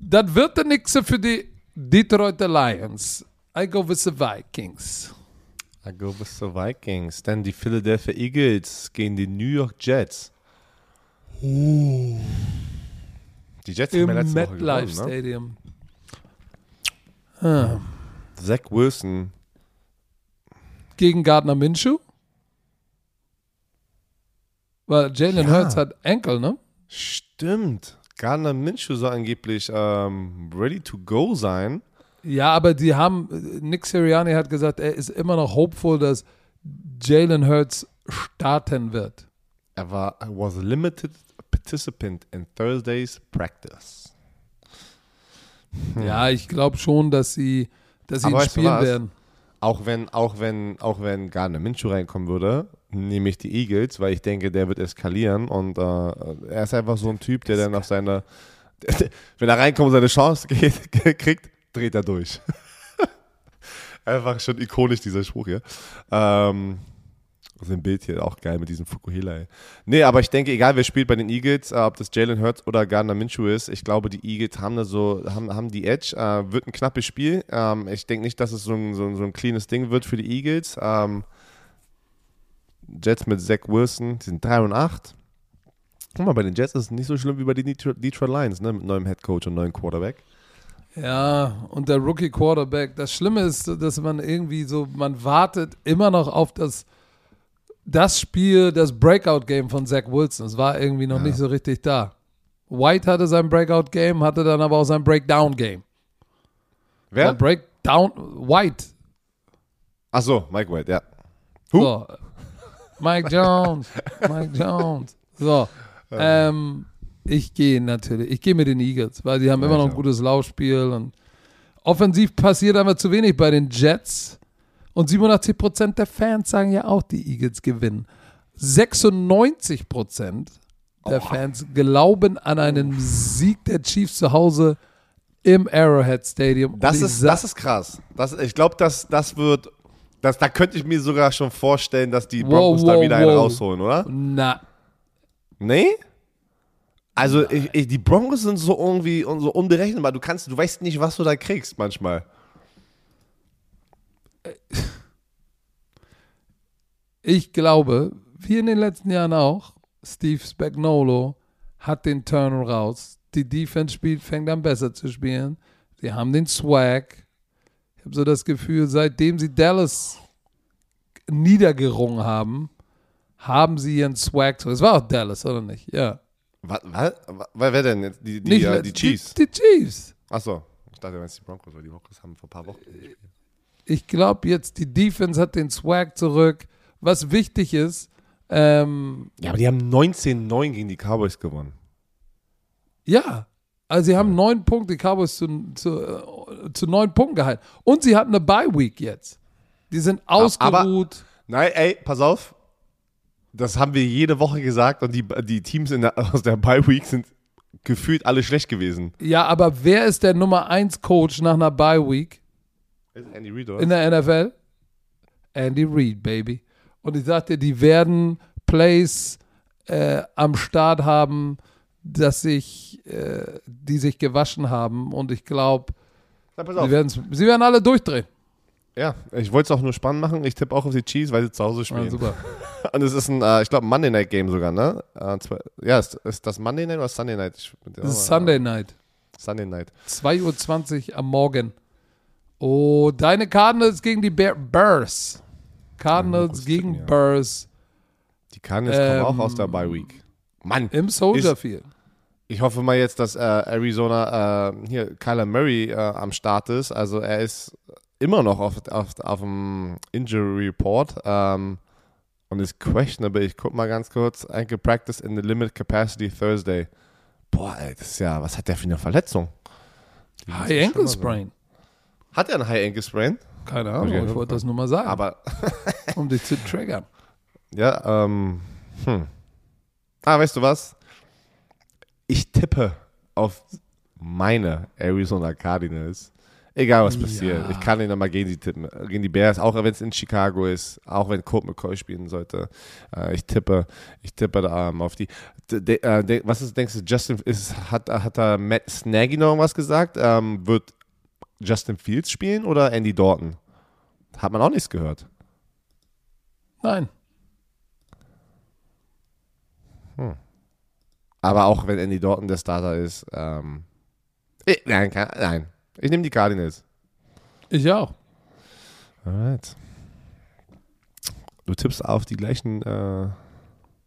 Das wird der Nixe für die Detroit Lions. I go with the Vikings. I go with the Vikings. Dann die Philadelphia Eagles gegen die New York Jets. Die Jets haben Im ja letzte MetLife gewonnen, ne? Stadium. Ah. Zach Wilson. Gegen Gardner Minshew? Weil Jalen Ja. Hurts hat Enkel, ne? Stimmt. Gardner Minshew soll angeblich ähm, ready to go sein. Ja, aber die haben, Nick Sirianni hat gesagt, er ist immer noch hopeful, dass Jalen Hurts starten wird. Er war was a limited participant in Thursday's practice. Ja, ich glaube schon, dass sie, dass sie Aber ihn spielen werden. Auch wenn, auch wenn, auch wenn Gardner Minshew reinkommen würde, nehme ich die Eagles, weil ich denke, der wird eskalieren und äh, er ist einfach so ein Typ, der dann auf seine, [LAUGHS] wenn er reinkommt und seine Chance geht, [LAUGHS] kriegt, dreht er durch. [LAUGHS] einfach schon ikonisch, dieser Spruch hier. Ähm, also ein Bild hier auch geil mit diesem Fukuhila. Ey. Nee, aber ich denke, egal wer spielt bei den Eagles, äh, ob das Jalen Hurts oder Gardner Minshew ist, ich glaube, die Eagles haben da so, haben, haben die Edge, äh, wird ein knappes Spiel. Ähm, ich denke nicht, dass es so ein, so, ein, so ein cleanes Ding wird für die Eagles. Ähm, Jets mit Zach Wilson, die sind 3 und 8. Guck mal, bei den Jets ist es nicht so schlimm wie bei den Detroit, Lions, ne? Mit neuem Headcoach und neuem Quarterback. Ja, und der Rookie Quarterback. Das Schlimme ist, dass man irgendwie so, man wartet immer noch auf das, das Spiel, das Breakout-Game von Zach Wilson. Es war irgendwie noch Ja. nicht so richtig da. White hatte sein Breakout-Game, hatte dann aber auch sein Breakdown-Game. Wer? Sein Breakdown, White. Achso, Mike White, ja. Who? So. Mike Jones. Mike Jones. So. Ähm, ich gehe natürlich. Ich gehe mit den Eagles, weil die haben Ja, immer noch ein gutes Laufspiel und offensiv passiert aber zu wenig bei den Jets. Und 87% der Fans sagen ja auch, die Eagles gewinnen. 96% der Fans glauben an einen Sieg der Chiefs zu Hause im Arrowhead Stadium. Das ist, das ist krass. Das, ich glaube, das, das wird. Das, da könnte ich mir sogar schon vorstellen, dass die Broncos Wow, da wow, wieder einen wow. rausholen, oder? Na, Nee? Also ich, ich, die Broncos sind so irgendwie und so unberechenbar. Du kannst, du weißt nicht, was du da kriegst manchmal. Ich glaube, wie in den letzten Jahren auch, Steve Spagnolo hat den Turn raus. Die Defense spielt, fängt an besser zu spielen. Sie haben den Swag. Habe so das Gefühl, seitdem sie Dallas niedergerungen haben, haben sie ihren Swag zurück. Es war auch Dallas, oder nicht? Ja. Was, was, wer wer denn jetzt? Die, die, nicht äh, die Chiefs. Die, die Chiefs. Achso, ich dachte, du meinst die Broncos, weil die Broncos haben vor ein paar Wochen gespielt. Ich glaube jetzt, die Defense hat den Swag zurück. was wichtig ist. Ähm, Ja, aber die haben 19-9 gegen die Cowboys gewonnen. ja, also sie haben neun Punkte, die Cowboys zu, zu, zu neun Punkten gehalten. Und sie hatten eine Bye-Week jetzt. Die sind ausgeruht. Nein, ey, pass auf. Das haben wir jede Woche gesagt und die, die Teams in der, [LAUGHS] aus der Bye Week sind gefühlt alle schlecht gewesen. ja, aber wer ist der Nummer 1 Coach nach einer Bye-Week? Andy Reid, in der NFL? Andy Reid, Baby. Und ich sagte, die werden Plays äh, am Start haben, dass sich, äh, die sich gewaschen haben. Und ich glaube, sie, sie werden alle durchdrehen. Ja, ich wollte es auch nur spannend machen. Ich tippe auch auf die Chiefs, weil sie zu Hause Ja, spielen. super. [LAUGHS] und es ist ein, äh, ich glaube, Monday Night Game sogar, ne? Äh, zwei, ja, ist, ist das Monday Night oder Sunday Night? Ich, Das ist Sunday Night. Sunday Night. 2.20 Uhr am Morgen. Oh, deine Cardinals gegen die Bear Bears. Cardinals gegen tippen, ja. Bears Die Cardinals Ähm, kommen auch aus der Bye Week. Mann, im Soldier Field. ich hoffe mal jetzt, dass äh, Arizona, äh, hier, Kyler Murray äh, am Start ist. Also er ist immer noch auf, auf, auf dem Injury Report ähm, und ist questionable. Ich guck mal ganz kurz. Ankle Practice in the Limit Capacity Thursday. Boah, ey, das ist ja, was hat der für eine Verletzung? Die High Ankle. Sprain. Hat er einen High Ankle Sprain? Keine Ahnung, Okay, ich wollte das nur mal sagen, Aber um dich zu triggern. [LAUGHS] Ja, ähm, hm. Ah, weißt du was? Ich tippe auf meine Arizona Cardinals. Egal was passiert. Ja. Ich kann ihn nochmal gegen die tippen. Gegen die Bears, auch wenn es in Chicago ist, auch wenn Colt McCoy spielen sollte. Äh, ich tippe, ich tippe da ähm, auf die. De, de, äh, de, was ist, denkst du, Justin ist, hat, hat da Matt Snaggy noch was gesagt? Ähm, wird Justin Fields spielen oder Andy Dalton? Hat man auch nichts gehört. Nein. Aber auch wenn Andy Dalton der Starter ist, ähm, ich, nein, kann, nein. Ich nehme die Cardinals. Ich auch. Alright. Du tippst auf die gleichen. Äh,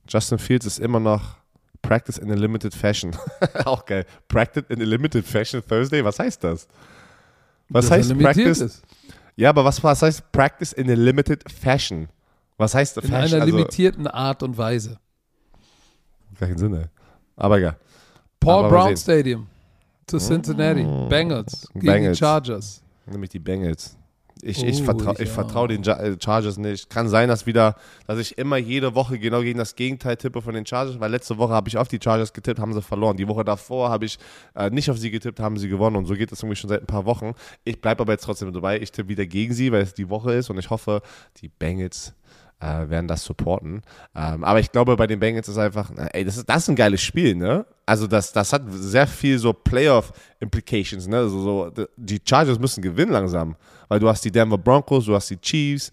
Justin Fields ist immer noch Practice in a limited fashion. [LAUGHS] auch geil. Practice in a limited fashion Thursday. Was heißt das? Was Dass er heißt Practice? Ist. Ja, aber was, was heißt Practice in a limited fashion? Was heißt In Fashion? einer Also, limitierten Art und Weise. Keinen Sinn, ey. Aber egal. Paul Aber Brown. Stadium zu Cincinnati. Bengals gegen Bengals. die Chargers. Nämlich die Bengals. Ich, Oh, vertraue ich ich auch. vertrau den Ja- äh, Chargers nicht. Kann sein, dass wieder, dass ich immer jede Woche genau gegen das Gegenteil tippe von den Chargers, weil letzte Woche habe ich auf die Chargers getippt, haben sie verloren. Die Woche davor habe ich äh, nicht auf sie getippt, haben sie gewonnen und so geht es irgendwie schon seit ein paar Wochen. Ich bleibe aber jetzt trotzdem dabei. Ich tippe wieder gegen sie, weil es die Woche ist und ich hoffe, die Bengals äh, werden das supporten. Ähm, aber ich glaube, bei den Bengals ist einfach, ey, das ist, das ist ein geiles Spiel, ne? Also das, das hat sehr viel so Playoff-Implications, ne? Also so, die Chargers müssen gewinnen langsam, weil du hast die Denver Broncos, du hast die Chiefs,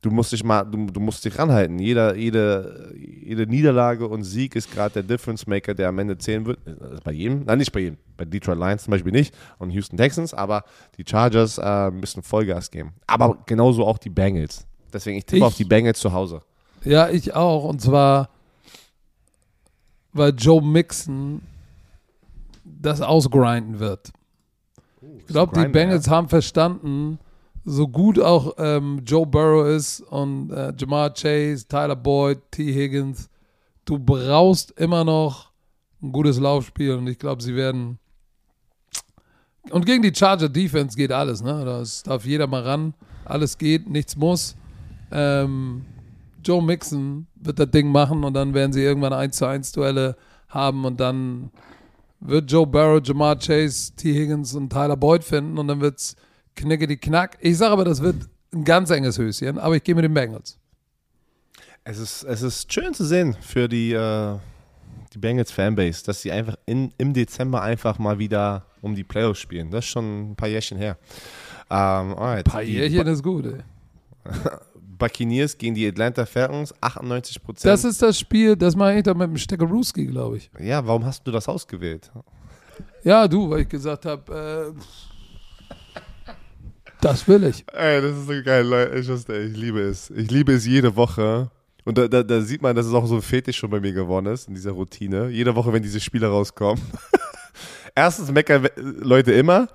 du musst dich mal, du, du musst dich ranhalten. Jeder, jede, jede Niederlage und Sieg ist gerade der Difference Maker, der am Ende zählen wird. Das ist bei jedem, nein, nicht bei jedem. Bei Detroit Lions zum Beispiel nicht und Houston Texans, aber die Chargers äh, müssen Vollgas geben. Aber genauso auch die Bengals. Deswegen, ich tippe Ich- auf die Bengals zu Hause. Ja, ich auch. Und zwar, weil Joe Mixon das ausgrinden wird. Ich glaube, die Bengals haben verstanden, so gut auch ähm, Joe Burrow ist und äh, Jamar Chase, Tyler Boyd, T. Higgins, du brauchst immer noch ein gutes Laufspiel und ich glaube, sie werden. Und gegen die Charger Defense geht alles, ne? Das darf jeder mal ran. Alles geht, nichts muss. Ähm, Joe Mixon wird das Ding machen und dann werden sie irgendwann 1 zu 1 Duelle haben und dann wird Joe Barrow, Jamar Chase, T. Higgins und Tyler Boyd finden und dann wird's knickety knack. Ich sage aber, das wird ein ganz enges Höschen, aber ich gehe mit den Bengals. Es ist, es ist schön zu sehen für die, äh, die Bengals Fanbase, dass sie einfach in, im Dezember einfach mal wieder um die Playoffs spielen. Das ist schon ein paar Jährchen her. Ähm, alright. Paar Die Jährchen ist gut, ey. [LAUGHS] Buccaneers gegen die Atlanta Falcons, 98 Prozent. Das ist das Spiel, das mache ich doch mit dem Steckerowski, glaube ich. Ja, warum hast du das ausgewählt? Ja, du, weil ich gesagt habe, äh, das will ich. Ey, das ist so geil, Leute. Ich, wusste, ich liebe es. Ich liebe es jede Woche. Und da, da, da sieht man, dass es auch so ein Fetisch schon bei mir geworden ist, in dieser Routine. Jede Woche, wenn diese Spiele rauskommen. [LAUGHS] Erstens meckern Leute immer.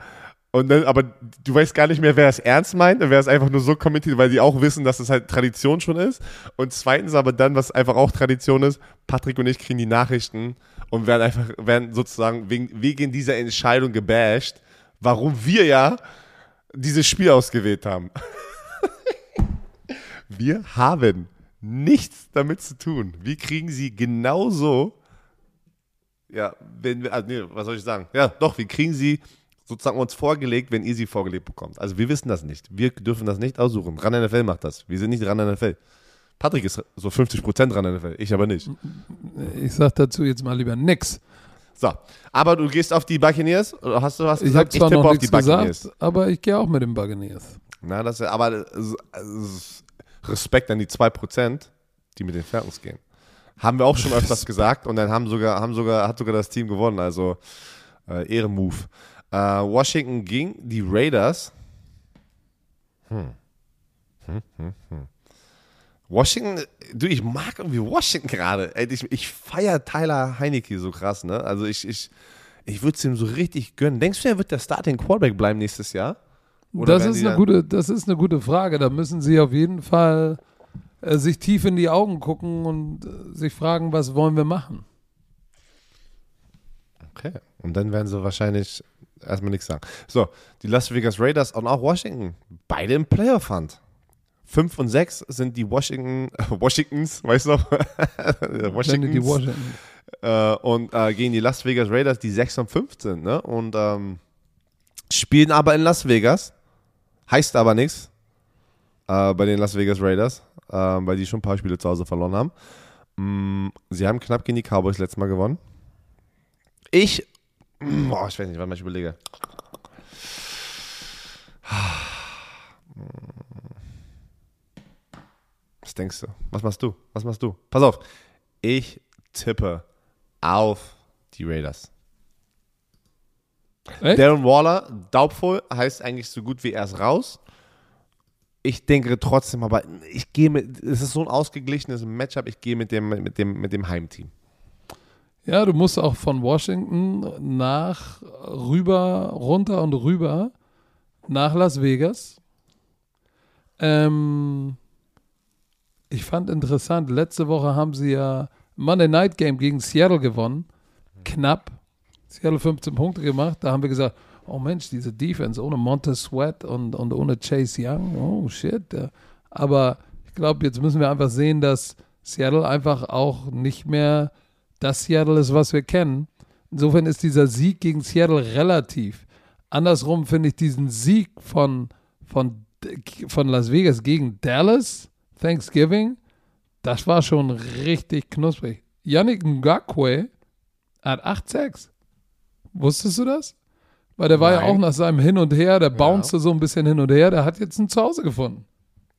Und dann, aber du weißt gar nicht mehr, wer es ernst meint und wer es einfach nur so kommentiert, weil die auch wissen, dass es halt Tradition schon ist. Und zweitens aber dann, was einfach auch Tradition ist, Patrick und ich kriegen die Nachrichten und werden einfach, werden sozusagen wegen, wegen dieser Entscheidung gebasht, warum wir ja dieses Spiel ausgewählt haben. [LAUGHS] wir haben nichts damit zu tun. Wir kriegen sie genauso. Ja, wenn wir, also nee, was soll ich sagen? Ja, doch, wir kriegen sie sozusagen uns vorgelegt, wenn ihr sie vorgelegt bekommt. Also wir wissen das nicht. Wir dürfen das nicht aussuchen. Ran NFL macht das. Wir sind nicht Ran NFL. Patrick ist so 50% Ran NFL, ich aber nicht. Ich sag dazu jetzt mal lieber nix. So, aber du gehst auf die Buccaneers? Oder hast du was Ich habe gesagt? zwar tippe noch auf die nichts Buccaneers. gesagt, aber ich gehe auch mit den Buccaneers. Na, das ist, aber äh, Respekt an die 2%, die mit den Falcons gehen. Haben wir auch schon öfters gesagt und dann haben sogar, haben sogar, hat sogar das Team gewonnen. Also äh, Ehrenmove. Äh, Washington ging die Raiders. Hm. Hm, hm, hm. Washington, du, ich mag irgendwie Washington gerade. Ich, ich feiere Tyler Heinecke so krass, ne? Also ich, ich, ich würde es ihm so richtig gönnen. Denkst du, er wird der Starting Quarterback bleiben nächstes Jahr? Oder Das ist, eine gute, das ist eine gute Frage. Da müssen Sie auf jeden Fall äh, sich tief in die Augen gucken und äh, sich fragen, was wollen wir machen. Okay. Und dann werden sie wahrscheinlich erstmal nichts sagen. So, die Las Vegas Raiders und auch Washington, beide im Playoff Fund. 5 und 6 sind die Washington, [LAUGHS] Washingtons, weißt du noch? [LAUGHS] Wenn die Washingtons. Washington. äh, und äh, gegen die Las Vegas Raiders, die 6 und 5 sind, ne? Und ähm, spielen aber in Las Vegas. Heißt aber nichts äh, bei den Las Vegas Raiders, äh, weil die schon ein paar Spiele zu Hause verloren haben. Mm, sie haben knapp gegen die Cowboys letztes Mal gewonnen. Ich, boah, ich weiß nicht, wann ich überlege. Was denkst du? Was machst du? Was machst du? Pass auf. Ich tippe auf die Raiders. Echt? Darren Waller, doubtful, heißt eigentlich so gut wie er ist raus. Ich denke trotzdem, aber ich gehe mit, es ist so ein ausgeglichenes Matchup, ich gehe mit dem, mit dem, mit dem Heimteam. Ja, du musst auch von Washington nach rüber, runter und rüber nach Las Vegas. Ähm, ich fand interessant, letzte Woche haben sie ja Monday Night Game gegen Seattle gewonnen. Knapp. Seattle 15 Punkte gemacht. Da haben wir gesagt, oh Mensch, diese Defense ohne Montez Sweat und, und ohne Chase Young, oh shit. Aber ich glaube, jetzt müssen wir einfach sehen, dass Seattle einfach auch nicht mehr das Seattle ist, was wir kennen. Insofern ist dieser Sieg gegen Seattle relativ. Andersrum finde ich diesen Sieg von, von, von Las Vegas gegen Dallas, Thanksgiving, das war schon richtig knusprig. Yannick Ngakwe hat 8-6. Wusstest du das? Weil der war ja Nein. auch nach seinem Hin und Her, der bounced so ein bisschen hin und her, der hat jetzt ein Zuhause gefunden.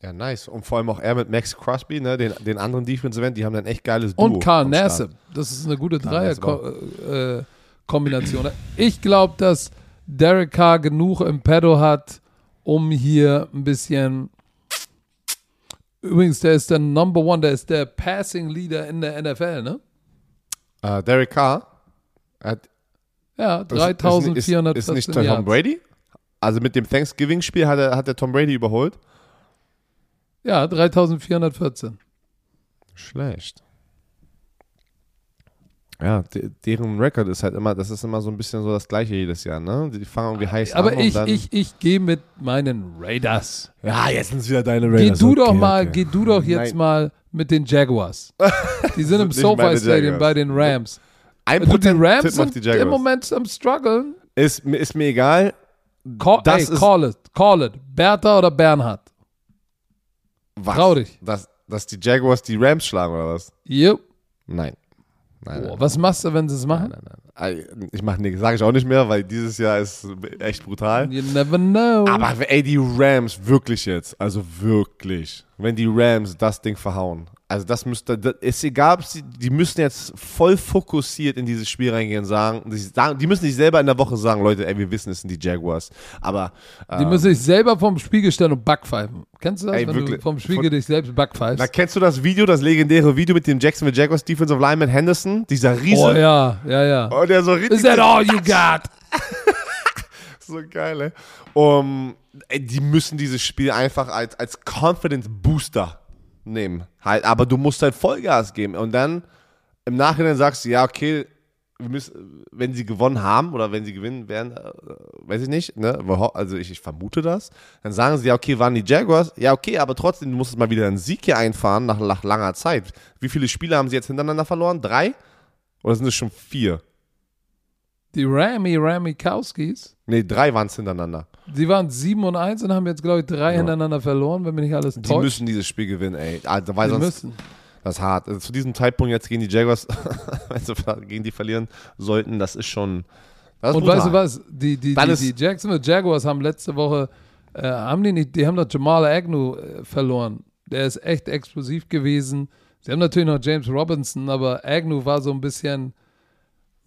Ja, nice. Und vor allem auch er mit Max Crosby, ne, den, den anderen Defensive End, die haben dann echt geiles Duo. Und Start. Nassib. Das ist eine gute Carl Nassib Dreier-Kombination. ich glaube, dass Derek Carr genug im Pedo hat, um hier ein bisschen. Übrigens, der ist der Number One, der ist der Passing Leader in der NFL, ne? Äh, Derek Carr. Hat, Ja, ist- 3414 Ist, ist nicht Tom. Brady? Also mit dem Thanksgiving-Spiel hat er, hat er Tom Brady überholt? Ja, 3414. Schlecht. Ja, de, deren Rekord ist halt immer, das ist immer so ein bisschen so das gleiche jedes Jahr, ne? Die fangen irgendwie heiß Aber an ich, und dann, ich, ich gehe mit meinen Raiders. Ja, jetzt sind es wieder deine Geh Raiders. du doch Okay, mal, okay. geh du doch jetzt Nein. mal mit den Jaguars. [LAUGHS] Die sind im SoFi Stadium bei den Rams. Ein Du, die Rams auf sind die Jaguars. im Moment am struggeln. Ist, mir- ist mir egal. Call, Das ey, ist- call it, call it. Bertha oder Bernhard? Was? Trau dich. Dass, dass die Jaguars die Rams schlagen oder was? Yep. Nein. Nein, Boah, nein, was machst du, wenn sie es machen? nein, nein. nein. Ich mache nichts, sage ich auch nicht mehr, weil dieses Jahr ist echt brutal. You never know. Aber ey, die Rams, wirklich jetzt, also wirklich, wenn die Rams das Ding verhauen, also das müsste, das ist egal, die müssen jetzt voll fokussiert in dieses Spiel reingehen und sagen, die, die müssen sich selber in der Woche sagen, Leute, ey, wir wissen, es sind die Jaguars, aber die ähm, müssen sich selber vom Spiegel stellen und backpfeifen. Kennst du das, Ey, wenn wirklich. du vom Spiegel dich selbst backpfeifst? na, kennst du das Video, das legendäre Video mit dem Jacksonville Jaguars Defensive Lineman Henderson, dieser Riese, oh ja, ja, ja. oh, der so richtig Is that all you [LAUGHS] got? [LAUGHS] so geil, ey. Um, ey, die müssen dieses Spiel einfach als, als Confidence Booster nehmen. Halt, aber du musst halt Vollgas geben. Und dann im Nachhinein sagst du, ja, okay, müssen, wenn sie gewonnen haben oder wenn sie gewinnen werden, äh, weiß ich nicht, ne? also ich, ich, vermute das, dann sagen sie, ja, okay, waren die Jaguars, ja, okay, aber trotzdem, du musst mal wieder einen Sieg hier einfahren nach, nach langer Zeit. Wie viele Spiele haben sie jetzt hintereinander verloren? Drei? Oder sind es schon vier? Die Rami Ramikowskis? Nee, drei waren es hintereinander. Sie waren 7 und 1 und haben jetzt, glaube ich, drei ja. hintereinander verloren, wenn mir nicht alles täuscht. Die müssen dieses Spiel gewinnen, ey. Also, weil Die sonst, müssen. Das ist hart. Also zu diesem Zeitpunkt jetzt gegen die Jaguars, [LAUGHS] also gegen die verlieren sollten, das ist schon. Das ist und brutal. weißt du was? Die, die, die, die Jacksonville Jaguars haben letzte Woche, äh, haben die nicht, die haben doch Jamal Agnew äh, verloren. Der ist echt explosiv gewesen. Sie haben natürlich noch James Robinson, aber Agnew war so ein bisschen,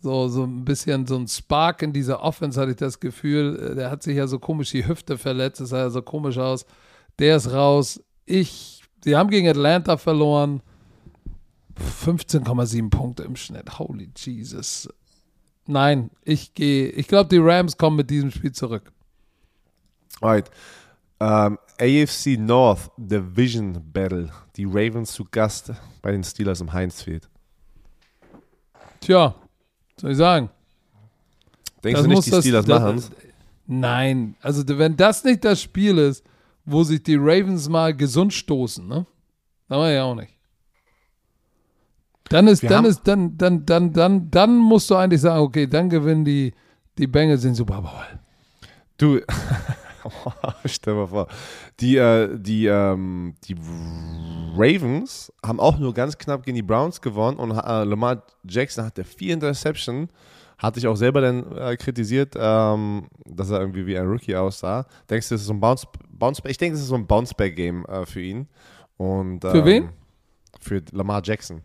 so, so ein bisschen so ein Spark in dieser Offense, hatte ich das Gefühl. Äh, der hat sich ja so komisch die Hüfte verletzt, das sah ja so komisch aus. Der ist raus. Ich, die haben gegen Atlanta verloren. 15,7 Punkte im Schnitt. Holy Jesus. Nein, ich gehe. Ich glaube, die Rams kommen mit diesem Spiel zurück. Alright. Um, ähm, AFC North Division Battle. Die Ravens zu Gast bei den Steelers im Heinz Field. Tja, soll ich sagen? Denkst das du nicht, die Steelers machen Nein, also wenn das nicht das Spiel ist, wo sich die Ravens mal gesund stoßen, ne? Dann war ja auch nicht. Dann ist, Wir dann ist, dann, dann, dann, dann, dann musst du eigentlich sagen, okay, dann gewinnen die, die Bengals den Super Bowl. Du, [LAUGHS] [LAUGHS] stell mal vor, die, äh, die, ähm, die Ravens haben auch nur ganz knapp gegen die Browns gewonnen und äh, Lamar Jackson hatte vier Interception. Hatte ich auch selber dann äh, kritisiert, ähm, dass er irgendwie wie ein Rookie aussah. Denkst du, das ist so ein Bounce, Bounce Ich denke, das ist so ein Bounceback-Game äh, für ihn. Und, ähm, für wen? Für Lamar Jackson.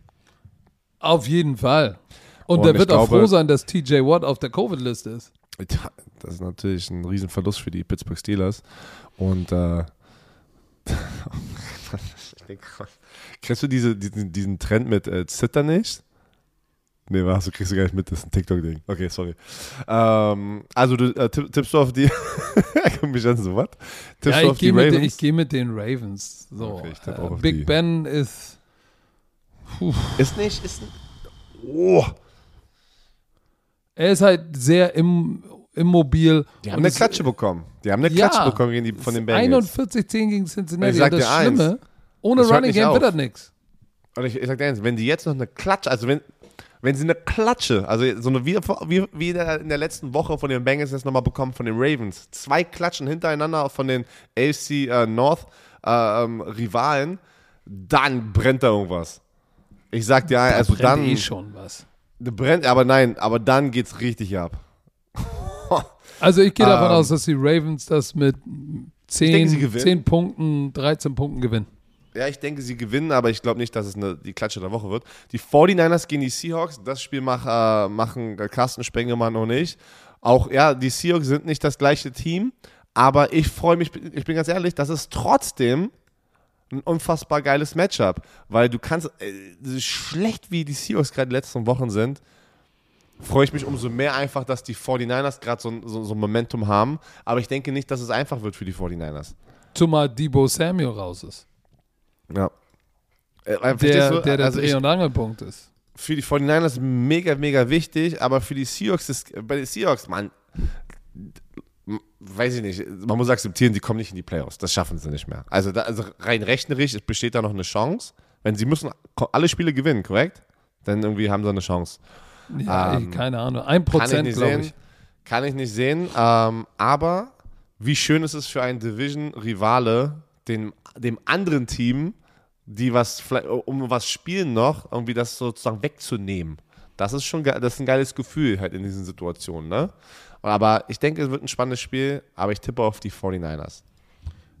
Auf jeden Fall. Und, und der wird glaube, auch froh sein, dass TJ Watt auf der Covid-Liste ist. [LAUGHS] Das ist natürlich ein Riesenverlust für die Pittsburgh Steelers. Und äh, [LAUGHS] Kennst du diese, diesen, diesen Trend mit äh, Zitter nicht? Nee, was? Du kriegst du gar nicht mit, das ist ein TikTok-Ding. Okay, sorry. Ähm, also, du äh, tippst du auf die. [LAUGHS] Komm mich an, so was? Tippst ja, du auf die Ravens? Den, ich gehe mit den Ravens. So. Okay, äh, Big die. Ben ist Puh. Ist nicht, ist. Oh. Er ist halt sehr im, immobil. Die haben eine Klatsche bekommen. Die haben eine ja, Klatsche bekommen gegen die, von den Bengals. 41-10 gegen Cincinnati. Ich sag das dir Schlimme, eins, ohne Running Game wird das nichts. Und ich, ich sag dir eins, wenn die jetzt noch eine Klatsche, also wenn, wenn sie eine Klatsche, also so eine wie, wie, wie in der letzten Woche von den Bengals jetzt nochmal bekommen, von den Ravens, zwei Klatschen hintereinander von den AFC äh, North äh, ähm, Rivalen, dann brennt da irgendwas. Ich sag dir, da also dann. eh schon was. Brennt, aber nein, aber dann geht's richtig ab. Also ich gehe davon ähm. aus, dass die Ravens das mit 10, denke, 10 Punkten, 13 Punkten gewinnen. Ja, ich denke, sie gewinnen, aber ich glaube nicht, dass es eine, die Klatsche der Woche wird. Die 49ers gegen die Seahawks, das Spiel mach, äh, machen Carsten Spengemann und ich. Auch, ja, die Seahawks sind nicht das gleiche Team, aber ich freue mich, ich bin ganz ehrlich, das ist trotzdem ein unfassbar geiles Matchup, weil du kannst, äh, schlecht wie die Seahawks gerade in den letzten Wochen sind, freue ich mich umso mehr einfach, dass die 49ers gerade so, so, so, ein Momentum haben. Aber ich denke nicht, dass es einfach wird für die 49ers. Zumal Debo Samuel raus ist. Ja. Äh, der, der der also Dreh- und Angelpunkt ist. Für die 49ers mega, mega wichtig, aber für die Seahawks ist, bei den Seahawks, man, weiß ich nicht, man muss akzeptieren, die kommen nicht in die Playoffs. Das schaffen sie nicht mehr. Also, da, also rein rechnerisch besteht da noch eine Chance. Wenn sie müssen alle Spiele gewinnen, korrekt? Dann irgendwie haben sie eine Chance. Ja, ähm, keine Ahnung. Ein Prozent, glaube ich. Kann ich nicht sehen. Ähm, aber wie schön ist es für einen Division-Rivale, dem, dem anderen Team, die was um was spielen noch, irgendwie das sozusagen wegzunehmen. Das ist schon das ist ein geiles Gefühl halt in diesen Situationen, ne? Aber ich denke, es wird ein spannendes Spiel, aber ich tippe auf die 49ers.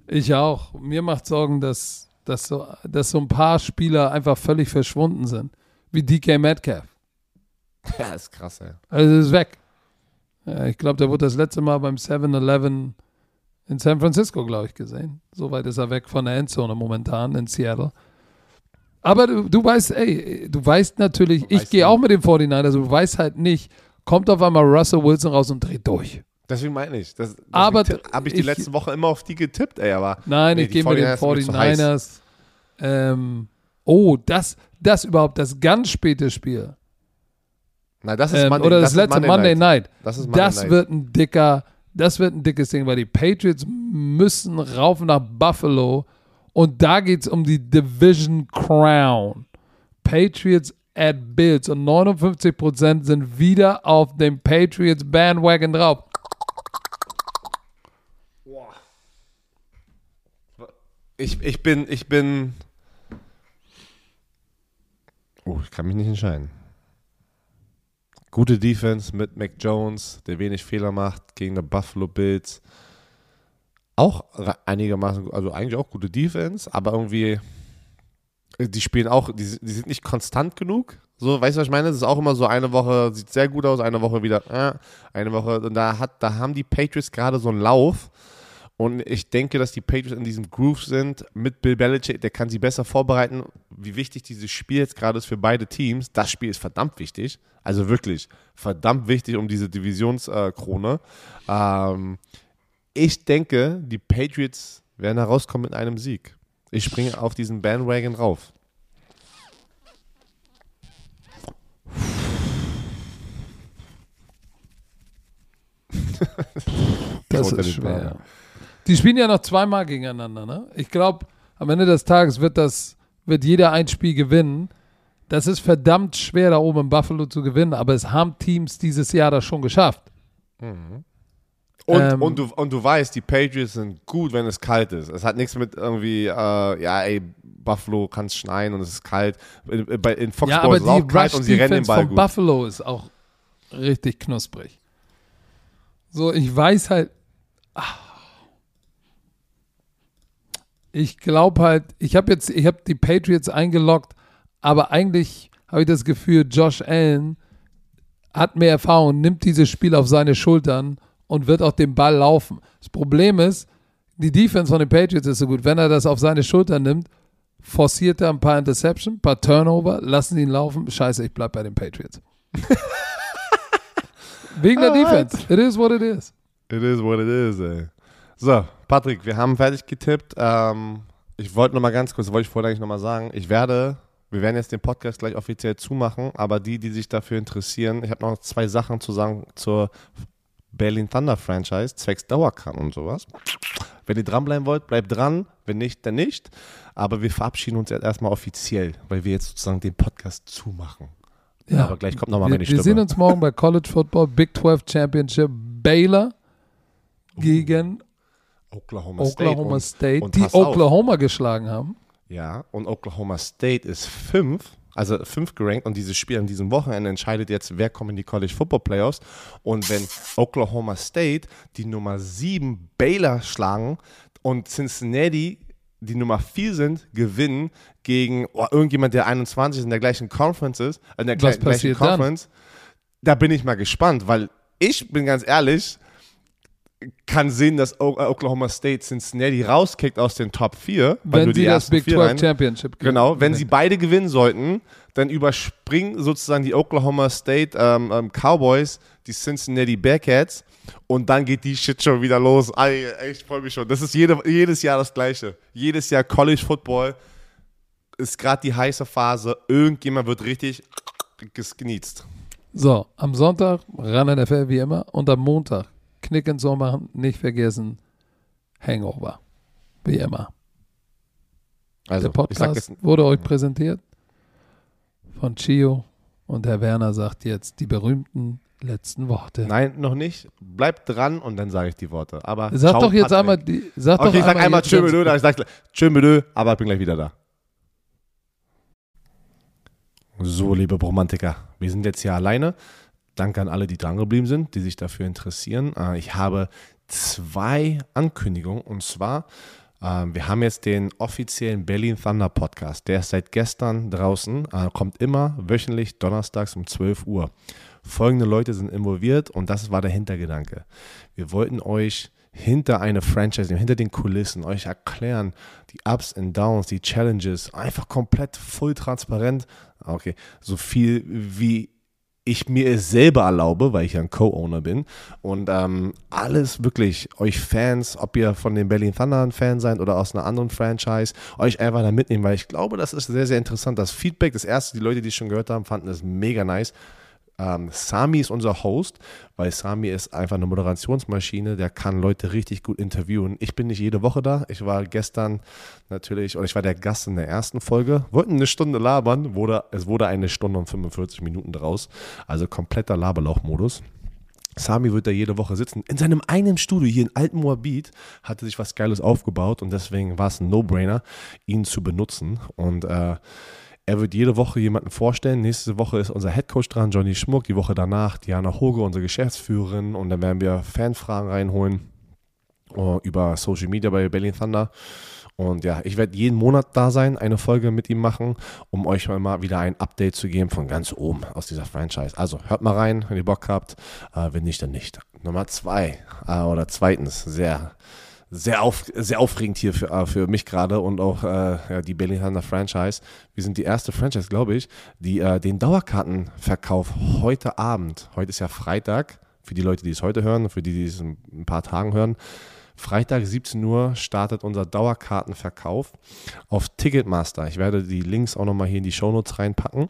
Ich auch. Mir macht Sorgen, dass, dass, so, dass so ein paar Spieler einfach völlig verschwunden sind. Wie DK Metcalf. [LAUGHS] Ja, ist krass, ey. Also ist weg. Ja, ich glaube, der wurde das letzte Mal beim 7-Eleven in San Francisco, glaube ich, gesehen. Soweit ist er weg von der Endzone momentan in Seattle. Aber du, du weißt, ey, du weißt natürlich, ich gehe auch mit dem 49ers, also du weißt halt nicht, kommt auf einmal Russell Wilson raus und dreht durch. Deswegen meine ich. Das, Aber habe ich die ich- letzte Woche immer auf die getippt, ey, aber. Nein, nee, ich gehe mit den 49ers sind mir zu heiß. 49ers. Ähm, oh, das, das überhaupt, das ganz späte Spiel. Nein, das ist Ähm, Monday, oder das, ist letzte Monday, Night. Das ist Monday Das Night. wird ein dicker, das wird ein dickes Ding, weil die Patriots müssen rauf nach Buffalo und da geht es um die Division Crown. Patriots at Bills und 59% sind wieder auf dem Patriots Bandwagon drauf. Ich, ich bin, ich bin. Oh, ich kann mich nicht entscheiden. Gute Defense mit Mac Jones, der wenig Fehler macht gegen die Buffalo Bills. Auch einigermaßen, also eigentlich auch gute Defense, aber irgendwie, äh, die spielen auch, die, die sind nicht konstant genug. So, weißt du, was ich meine? Das ist auch immer so, eine Woche sieht sehr gut aus, eine Woche wieder, äh, eine Woche, und da, hat, da haben die Patriots gerade so einen Lauf. Und ich denke, dass die Patriots in diesem Groove sind mit Bill Belichick. Der kann sie besser vorbereiten. Wie wichtig dieses Spiel jetzt gerade ist für beide Teams. Das Spiel ist verdammt wichtig. Also wirklich verdammt wichtig um diese Divisionskrone. ähm, ich denke, die Patriots werden da rauskommen mit einem Sieg. Ich springe auf diesen Bandwagon rauf. Das ist schwer. Bahnen. Die spielen ja noch zweimal gegeneinander, ne? Ich glaube, am Ende des Tages wird das, wird jeder ein Spiel gewinnen. Das ist verdammt schwer, da oben in Buffalo zu gewinnen, aber es haben Teams dieses Jahr das schon geschafft. Und, Ähm, und, du, und du weißt, die Patriots sind gut, wenn es kalt ist. Es hat nichts mit irgendwie, äh, ja, ey, Buffalo kann es schneien und es ist kalt. In, in, Foxborough ja, aber ist es auch die kalt und sie rennen den Ball von gut. Buffalo ist auch richtig knusprig. So, ich weiß halt, ah. Ich glaube halt, ich habe jetzt, ich habe die Patriots eingeloggt, aber eigentlich habe ich das Gefühl, Josh Allen hat mehr Erfahrung, nimmt dieses Spiel auf seine Schultern und wird auch den Ball laufen. Das Problem ist, die Defense von den Patriots ist so gut. Wenn er das auf seine Schultern nimmt, forciert er ein paar Interception, ein paar Turnover, lassen ihn laufen. Scheiße, ich bleib bei den Patriots. [LAUGHS] Wegen der. Defense. It is what it is. It is what it is, ey. So, Patrick, wir haben fertig getippt. Ähm, ich wollte noch mal ganz kurz, wollte ich vorher eigentlich noch mal sagen, ich werde, wir werden jetzt den Podcast gleich offiziell zumachen, aber die, die sich dafür interessieren, ich habe noch zwei Sachen zu sagen zur Berlin Thunder Franchise, zwecks Dauerkran und sowas. Wenn ihr dranbleiben wollt, bleibt dran. Wenn nicht, dann nicht. Aber wir verabschieden uns jetzt erstmal offiziell, weil wir jetzt sozusagen den Podcast zumachen. Ja. Aber gleich kommt noch mal wir, meine wir Stimme. sehen uns morgen bei College Football Big 12 Championship Baylor gegen Oklahoma, Oklahoma und, State, und die pass auf. Oklahoma geschlagen haben. Ja, und Oklahoma State ist fünf, also fünf gerankt und dieses Spiel an diesem Wochenende entscheidet jetzt, wer kommt in die College Football Playoffs. Und wenn Oklahoma State die Nummer sieben Baylor schlagen und Cincinnati die Nummer vier sind, gewinnen gegen oh, irgendjemand, der 21 ist in der gleichen Conference ist, in der Was gle- gleichen passiert dann? Conference, da bin ich mal gespannt, weil ich bin ganz ehrlich, kann sehen, dass äh, Oklahoma State Cincinnati rauskickt aus den Top 4, weil Wenn du die sie das Big vier 12 rein, Championship Genau, wenn gewinnen. sie beide gewinnen sollten, dann überspringen sozusagen die Oklahoma State ähm, ähm, Cowboys die Cincinnati Bearcats und dann geht die Shit schon wieder los. Ey, ich freue mich schon. Das ist jede, jedes Jahr das Gleiche. Jedes Jahr College Football ist gerade die heiße Phase. Irgendjemand wird richtig gesgeniezt. So, am Sonntag ran NFL wie immer und am Montag Knick und so machen, nicht vergessen Hangover. Wie immer. Also, Der ich sag Podcast jetzt, wurde euch präsentiert von Chio und Herr Werner sagt jetzt die berühmten letzten Worte. nein, noch nicht. Bleibt dran und dann sage ich die Worte. Aber Sag doch jetzt Patrick. einmal die. Sag Okay, doch ich sag einmal Tschö, ich sag Tschö, aber ich bin gleich wieder da. So, liebe Romantiker, wir sind jetzt hier alleine. Danke an alle, die dran geblieben sind, die sich dafür interessieren. Äh, Ich habe zwei Ankündigungen und zwar, äh, wir haben jetzt den offiziellen Berlin Thunder Podcast. Der ist seit gestern draußen, äh, kommt immer wöchentlich donnerstags um 12 Uhr. Folgende Leute sind involviert und das war der Hintergedanke. Wir wollten euch hinter eine Franchise, hinter den Kulissen, euch erklären, die Ups und Downs, die Challenges, einfach komplett voll transparent. Okay, so viel wie ich mir es selber erlaube, weil ich ja ein Co-Owner bin. Und ähm, alles wirklich, euch Fans, ob ihr von den Berlin Thunder ein Fan seid oder aus einer anderen Franchise, euch einfach da mitnehmen, weil ich glaube, das ist sehr, sehr interessant. Das Feedback, das erste, die Leute, die es schon gehört haben, fanden es mega nice. Ähm, Sami ist unser Host, weil Sami ist einfach eine Moderationsmaschine, der kann Leute richtig gut interviewen. Ich bin nicht jede Woche da. Ich war gestern natürlich, oder ich war der Gast in der ersten Folge. Wollten eine Stunde labern, wurde, es wurde eine Stunde und 45 Minuten draus. Also kompletter Laberlauch-Modus. Sami wird da jede Woche sitzen. In seinem eigenen Studio hier in Altenmoabit hatte sich was Geiles aufgebaut und deswegen war es ein No-Brainer, ihn zu benutzen. Und äh, er wird jede Woche jemanden vorstellen. Nächste Woche ist unser Headcoach dran, Johnny Schmuck. Die Woche danach Diana Hoge, unsere Geschäftsführerin. Und dann werden wir Fanfragen reinholen uh, über Social Media bei Berlin Thunder. Und ja, ich werde jeden Monat da sein, eine Folge mit ihm machen, um euch mal wieder ein Update zu geben von ganz oben aus dieser Franchise. Also hört mal rein, wenn ihr Bock habt. Äh, wenn nicht, dann nicht. Nummer zwei äh, oder zweitens, sehr sehr, auf, sehr aufregend hier für, äh, für mich gerade und auch äh, ja, die Berlin Thunder Franchise. Wir sind die erste Franchise, glaube ich, die äh, den Dauerkartenverkauf heute Abend, heute ist ja Freitag, für die Leute, die es heute hören, für die, die es in ein paar Tagen hören, Freitag 17 Uhr startet unser Dauerkartenverkauf auf Ticketmaster. Ich werde die Links auch nochmal hier in die Shownotes reinpacken.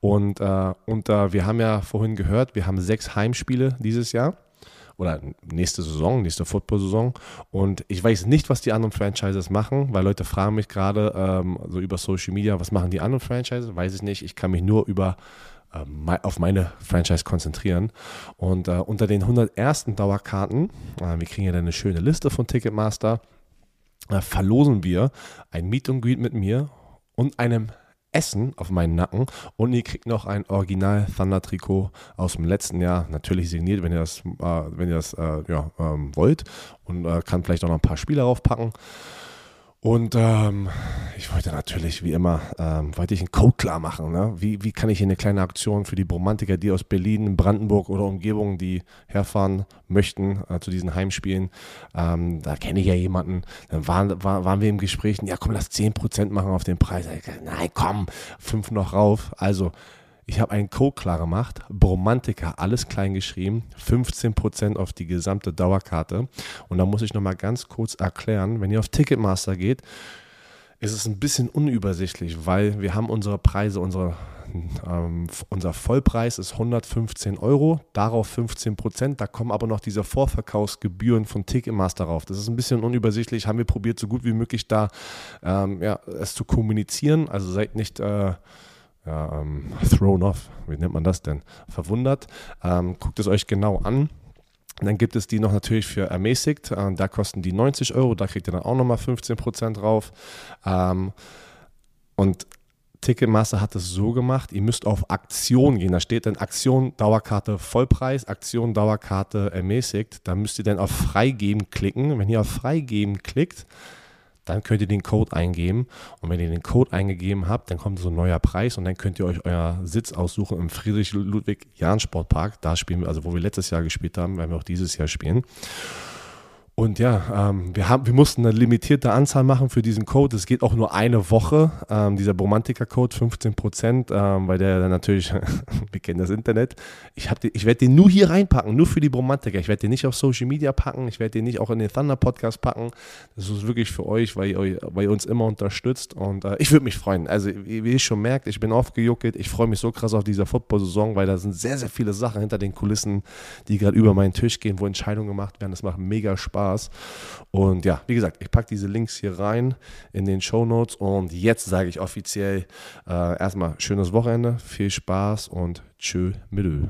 Und, äh, und äh, wir haben ja vorhin gehört, wir haben sechs Heimspiele dieses Jahr oder nächste Saison, nächste Football-Saison. Und ich weiß nicht, was die anderen Franchises machen, weil Leute fragen mich gerade ähm, so über Social Media, was machen die anderen Franchises? Weiß ich nicht. Ich kann mich nur über ähm, auf meine Franchise konzentrieren. Und äh, unter den 101. Dauerkarten, äh, wir kriegen ja dann eine schöne Liste von Ticketmaster, äh, verlosen wir ein Meet and Greet mit mir und einem Essen auf meinen Nacken. Und ihr kriegt noch ein Original Thunder Trikot aus dem letzten Jahr, natürlich signiert, wenn ihr das, äh, wenn ihr das äh, ja, ähm, wollt. Und äh, kann vielleicht auch noch ein paar Spiele draufpacken. Und ähm, ich wollte natürlich, wie immer, ähm, wollte ich einen Code klar machen. Ne? Wie, wie kann ich hier eine kleine Aktion für die Bromantiker, die aus Berlin, Brandenburg oder Umgebung, die herfahren möchten äh, zu diesen Heimspielen, ähm, da kenne ich ja jemanden, dann waren, war, waren wir im Gespräch, ja komm, lass 10% machen auf den Preis. Nein, komm, fünf noch rauf. Also ich habe einen Code klar gemacht, Bromantica, alles klein geschrieben, 15% auf die gesamte Dauerkarte. Und da muss ich nochmal ganz kurz erklären, wenn ihr auf Ticketmaster geht, ist es ein bisschen unübersichtlich, weil wir haben unsere Preise, unsere, ähm, unser Vollpreis ist 115 Euro, darauf 15 Prozent, da kommen aber noch diese Vorverkaufsgebühren von Ticketmaster drauf. Das ist ein bisschen unübersichtlich, haben wir probiert, so gut wie möglich da ähm, ja, es zu kommunizieren, also seid nicht... Äh, ja, ähm, thrown off, wie nennt man das denn? Verwundert. Ähm, guckt es euch genau an. Dann gibt es die noch natürlich für ermäßigt. Äh, da kosten die 90 Euro. Da kriegt ihr dann auch nochmal 15% drauf. Ähm, und Ticketmaster hat es so gemacht, ihr müsst auf Aktion gehen. Da steht dann Aktion, Dauerkarte Vollpreis, Aktion, Dauerkarte ermäßigt. Da müsst ihr dann auf Freigeben klicken. Wenn ihr auf Freigeben klickt, dann könnt ihr den Code eingeben. Und wenn ihr den Code eingegeben habt, dann kommt so ein neuer Preis und dann könnt ihr euch euer Sitz aussuchen im Friedrich-Ludwig-Jahn-Sportpark. Da spielen wir, also wo wir letztes Jahr gespielt haben, werden wir auch dieses Jahr spielen. Und ja, ähm, wir, haben, wir mussten eine limitierte Anzahl machen für diesen Code. Es geht auch nur eine Woche, ähm, dieser Bromantiker-Code, 15 Prozent, ähm, weil der dann natürlich, [LAUGHS] wir kennen das Internet, ich, ich werde den nur hier reinpacken, nur für die Bromantiker. Ich werde den nicht auf Social Media packen, ich werde den nicht auch in den Thunder Podcast packen. Das ist wirklich für euch, weil ihr, weil ihr uns immer unterstützt und äh, ich würde mich freuen. Also wie ihr schon merkt, ich bin aufgejuckelt, ich freue mich so krass auf diese Football-Saison, weil da sind sehr, sehr viele Sachen hinter den Kulissen, die gerade über meinen Tisch gehen, wo Entscheidungen gemacht werden. Das macht mega Spaß. Spaß. Und ja, wie gesagt, ich packe diese Links hier rein in den Show Notes. Und jetzt sage ich offiziell äh, erstmal schönes Wochenende, viel Spaß und tschö mit Ö.